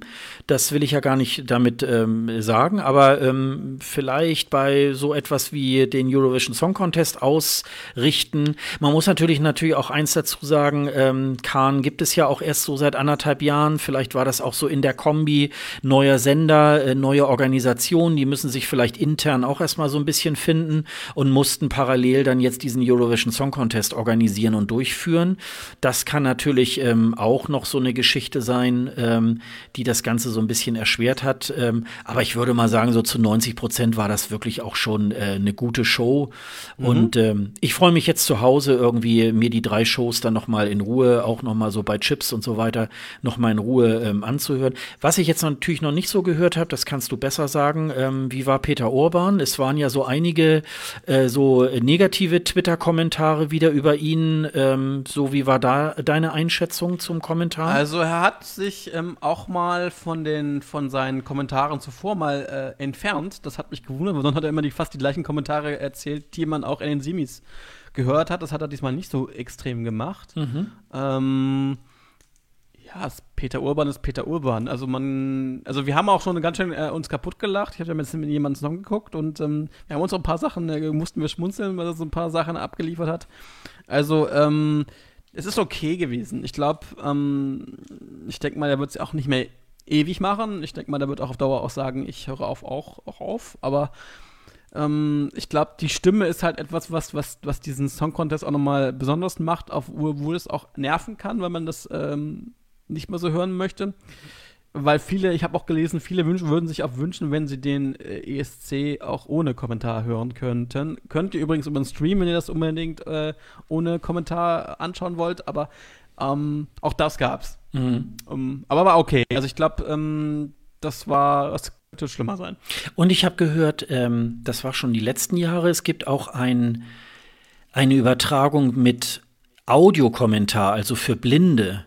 Das will ich ja gar nicht damit ähm, sagen, aber ähm, vielleicht bei so etwas wie den Eurovision Song Contest ausrichten. Man muss natürlich natürlich auch eins dazu sagen, ähm, Kahn gibt es ja auch erst so seit anderthalb Jahren. Vielleicht war das auch so in der Kombi neuer Sender, äh, neue Organisationen, die müssen sich vielleicht intern auch erstmal so ein bisschen finden und mussten parallel dann jetzt diesen Eurovision Song Contest organisieren und durchführen. Das kann natürlich ähm, auch noch so eine Geschichte sein, ähm, die das Ganze so ein bisschen erschwert hat. Ähm, aber ich würde mal sagen, so zu 90 Prozent war das wirklich auch schon äh, eine gute Show. Mhm. Und ähm, ich freue mich jetzt zu Hause irgendwie mir die drei Shows dann noch mal in Ruhe, auch noch mal so bei Chips und so weiter, noch mal in Ruhe ähm, anzuhören. Was ich jetzt natürlich noch nicht so gehört habe, das kannst du besser sagen. Ähm, wie war Peter Orban? Es waren ja so einige äh, so negative Twitter-Kommentare wieder über ihn. Ähm, so wie war da deine Einschätzung zum Kommentar? Also er hat sich ähm, auch mal von den, von seinen Kommentaren zuvor mal äh, entfernt. Das hat mich gewundert, weil sonst hat er immer die, fast die gleichen Kommentare erzählt, die man auch in den Simis gehört hat. Das hat er diesmal nicht so extrem gemacht. Mhm. Ähm, ja, Peter Urban ist Peter Urban. Also man, also wir haben auch schon ganz schön äh, uns kaputt gelacht. Ich habe ja mit jemandem Song geguckt und ähm, wir haben uns auch ein paar Sachen, äh, mussten wir schmunzeln, weil er so ein paar Sachen abgeliefert hat. Also, ähm, es ist okay gewesen. Ich glaube, ähm, ich denke mal, er wird es auch nicht mehr ewig machen. Ich denke mal, der wird auch auf Dauer auch sagen, ich höre auf, auch, auch auf. Aber ähm, ich glaube, die Stimme ist halt etwas, was, was, was diesen Song Contest auch nochmal besonders macht, wo es auch nerven kann, weil man das ähm, nicht mehr so hören möchte. Weil viele, ich habe auch gelesen, viele wünschen, würden sich auch wünschen, wenn sie den äh, ESC auch ohne Kommentar hören könnten. Könnt ihr übrigens über den Stream, wenn ihr das unbedingt äh, ohne Kommentar anschauen wollt, aber ähm, auch das gab's. Mhm. Um, ähm, aber war okay. Also ich glaube, ähm, das war, das könnte schlimmer sein. Und ich habe gehört, ähm, das war schon die letzten Jahre, es gibt auch ein, eine Übertragung mit Audiokommentar, also für Blinde.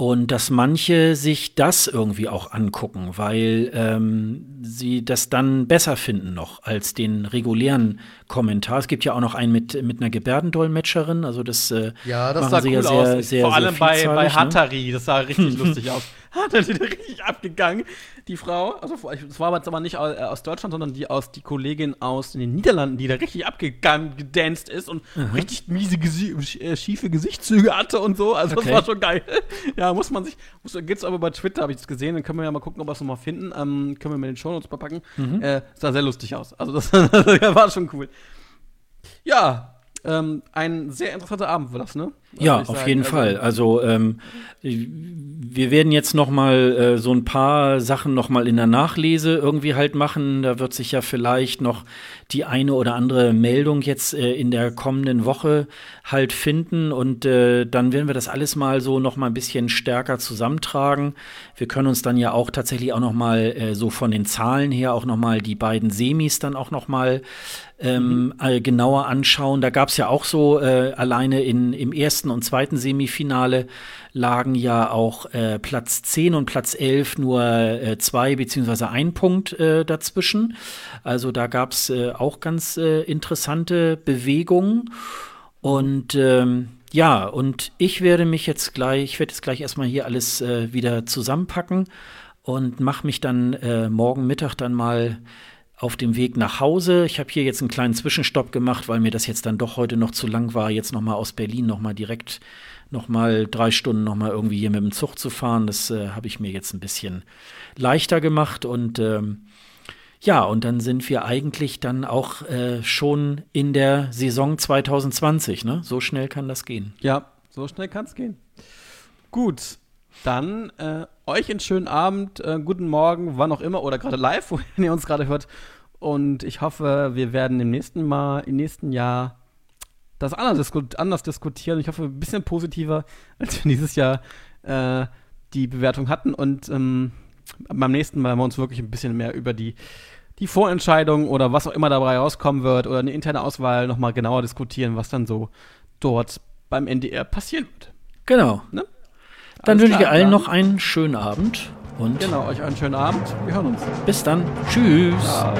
Und dass manche sich das irgendwie auch angucken, weil ähm, sie das dann besser finden noch als den regulären Kommentar. Es gibt ja auch noch einen mit, mit einer Gebärdendolmetscherin, also das äh, Ja, das sah cool ja sehr, aus. Sehr, Vor allem bei, bei Hatari, ne? das sah richtig lustig aus. Hat er richtig abgegangen die Frau, also es war aber nicht äh, aus Deutschland, sondern die aus die Kollegin aus den Niederlanden, die da richtig abgedanced ist und mhm. richtig miese, äh, schiefe Gesichtszüge hatte und so. Also okay. das war schon geil. ja, muss man sich, muss, geht's aber bei Twitter, habe ich das gesehen, dann können wir ja mal gucken, ob wir es nochmal finden. Ähm, können wir mit den Shownotes packen. Mhm. Äh, sah sehr lustig aus. Also das, das war schon cool. Ja, ähm, ein sehr interessanter Abend war das, ne? Ja, auf jeden also, Fall. Also ähm, wir werden jetzt noch mal äh, so ein paar Sachen noch mal in der Nachlese irgendwie halt machen. Da wird sich ja vielleicht noch die eine oder andere Meldung jetzt äh, in der kommenden Woche halt finden und äh, dann werden wir das alles mal so noch mal ein bisschen stärker zusammentragen. Wir können uns dann ja auch tatsächlich auch noch mal äh, so von den Zahlen her auch noch mal die beiden Semis dann auch noch mal ähm, mhm. genauer anschauen. Da gab es ja auch so äh, alleine in, im ersten und zweiten Semifinale lagen ja auch äh, Platz 10 und Platz 11 nur äh, zwei beziehungsweise ein Punkt äh, dazwischen. Also da gab es äh, auch ganz äh, interessante Bewegungen. Und ähm, ja, und ich werde mich jetzt gleich, ich werde jetzt gleich erstmal hier alles äh, wieder zusammenpacken und mache mich dann morgen Mittag dann mal auf dem Weg nach Hause. Ich habe hier jetzt einen kleinen Zwischenstopp gemacht, weil mir das jetzt dann doch heute noch zu lang war, jetzt noch mal aus Berlin noch mal direkt noch mal drei Stunden noch mal irgendwie hier mit dem Zug zu fahren. Das äh, habe ich mir jetzt ein bisschen leichter gemacht und ähm, ja, und dann sind wir eigentlich dann auch äh, schon in der Saison 2020. Ne? So schnell kann das gehen. Ja, so schnell kann es gehen. Gut, dann äh, euch einen schönen Abend, äh, guten Morgen, wann auch immer oder gerade live, wo ihr uns gerade hört. Und ich hoffe, wir werden im nächsten Mal, im nächsten Jahr das anders, disku anders diskutieren. Ich hoffe, ein bisschen positiver, als wir dieses Jahr äh, die Bewertung hatten. Und ähm, beim nächsten Mal werden wir uns wirklich ein bisschen mehr über die, die Vorentscheidung oder was auch immer dabei rauskommen wird oder eine interne Auswahl nochmal genauer diskutieren, was dann so dort beim NDR passieren wird. Genau. Ne? Dann wünsche ich allen noch einen schönen Abend. Und genau, euch einen schönen Abend. Wir hören uns. Bis dann. Tschüss. Ja,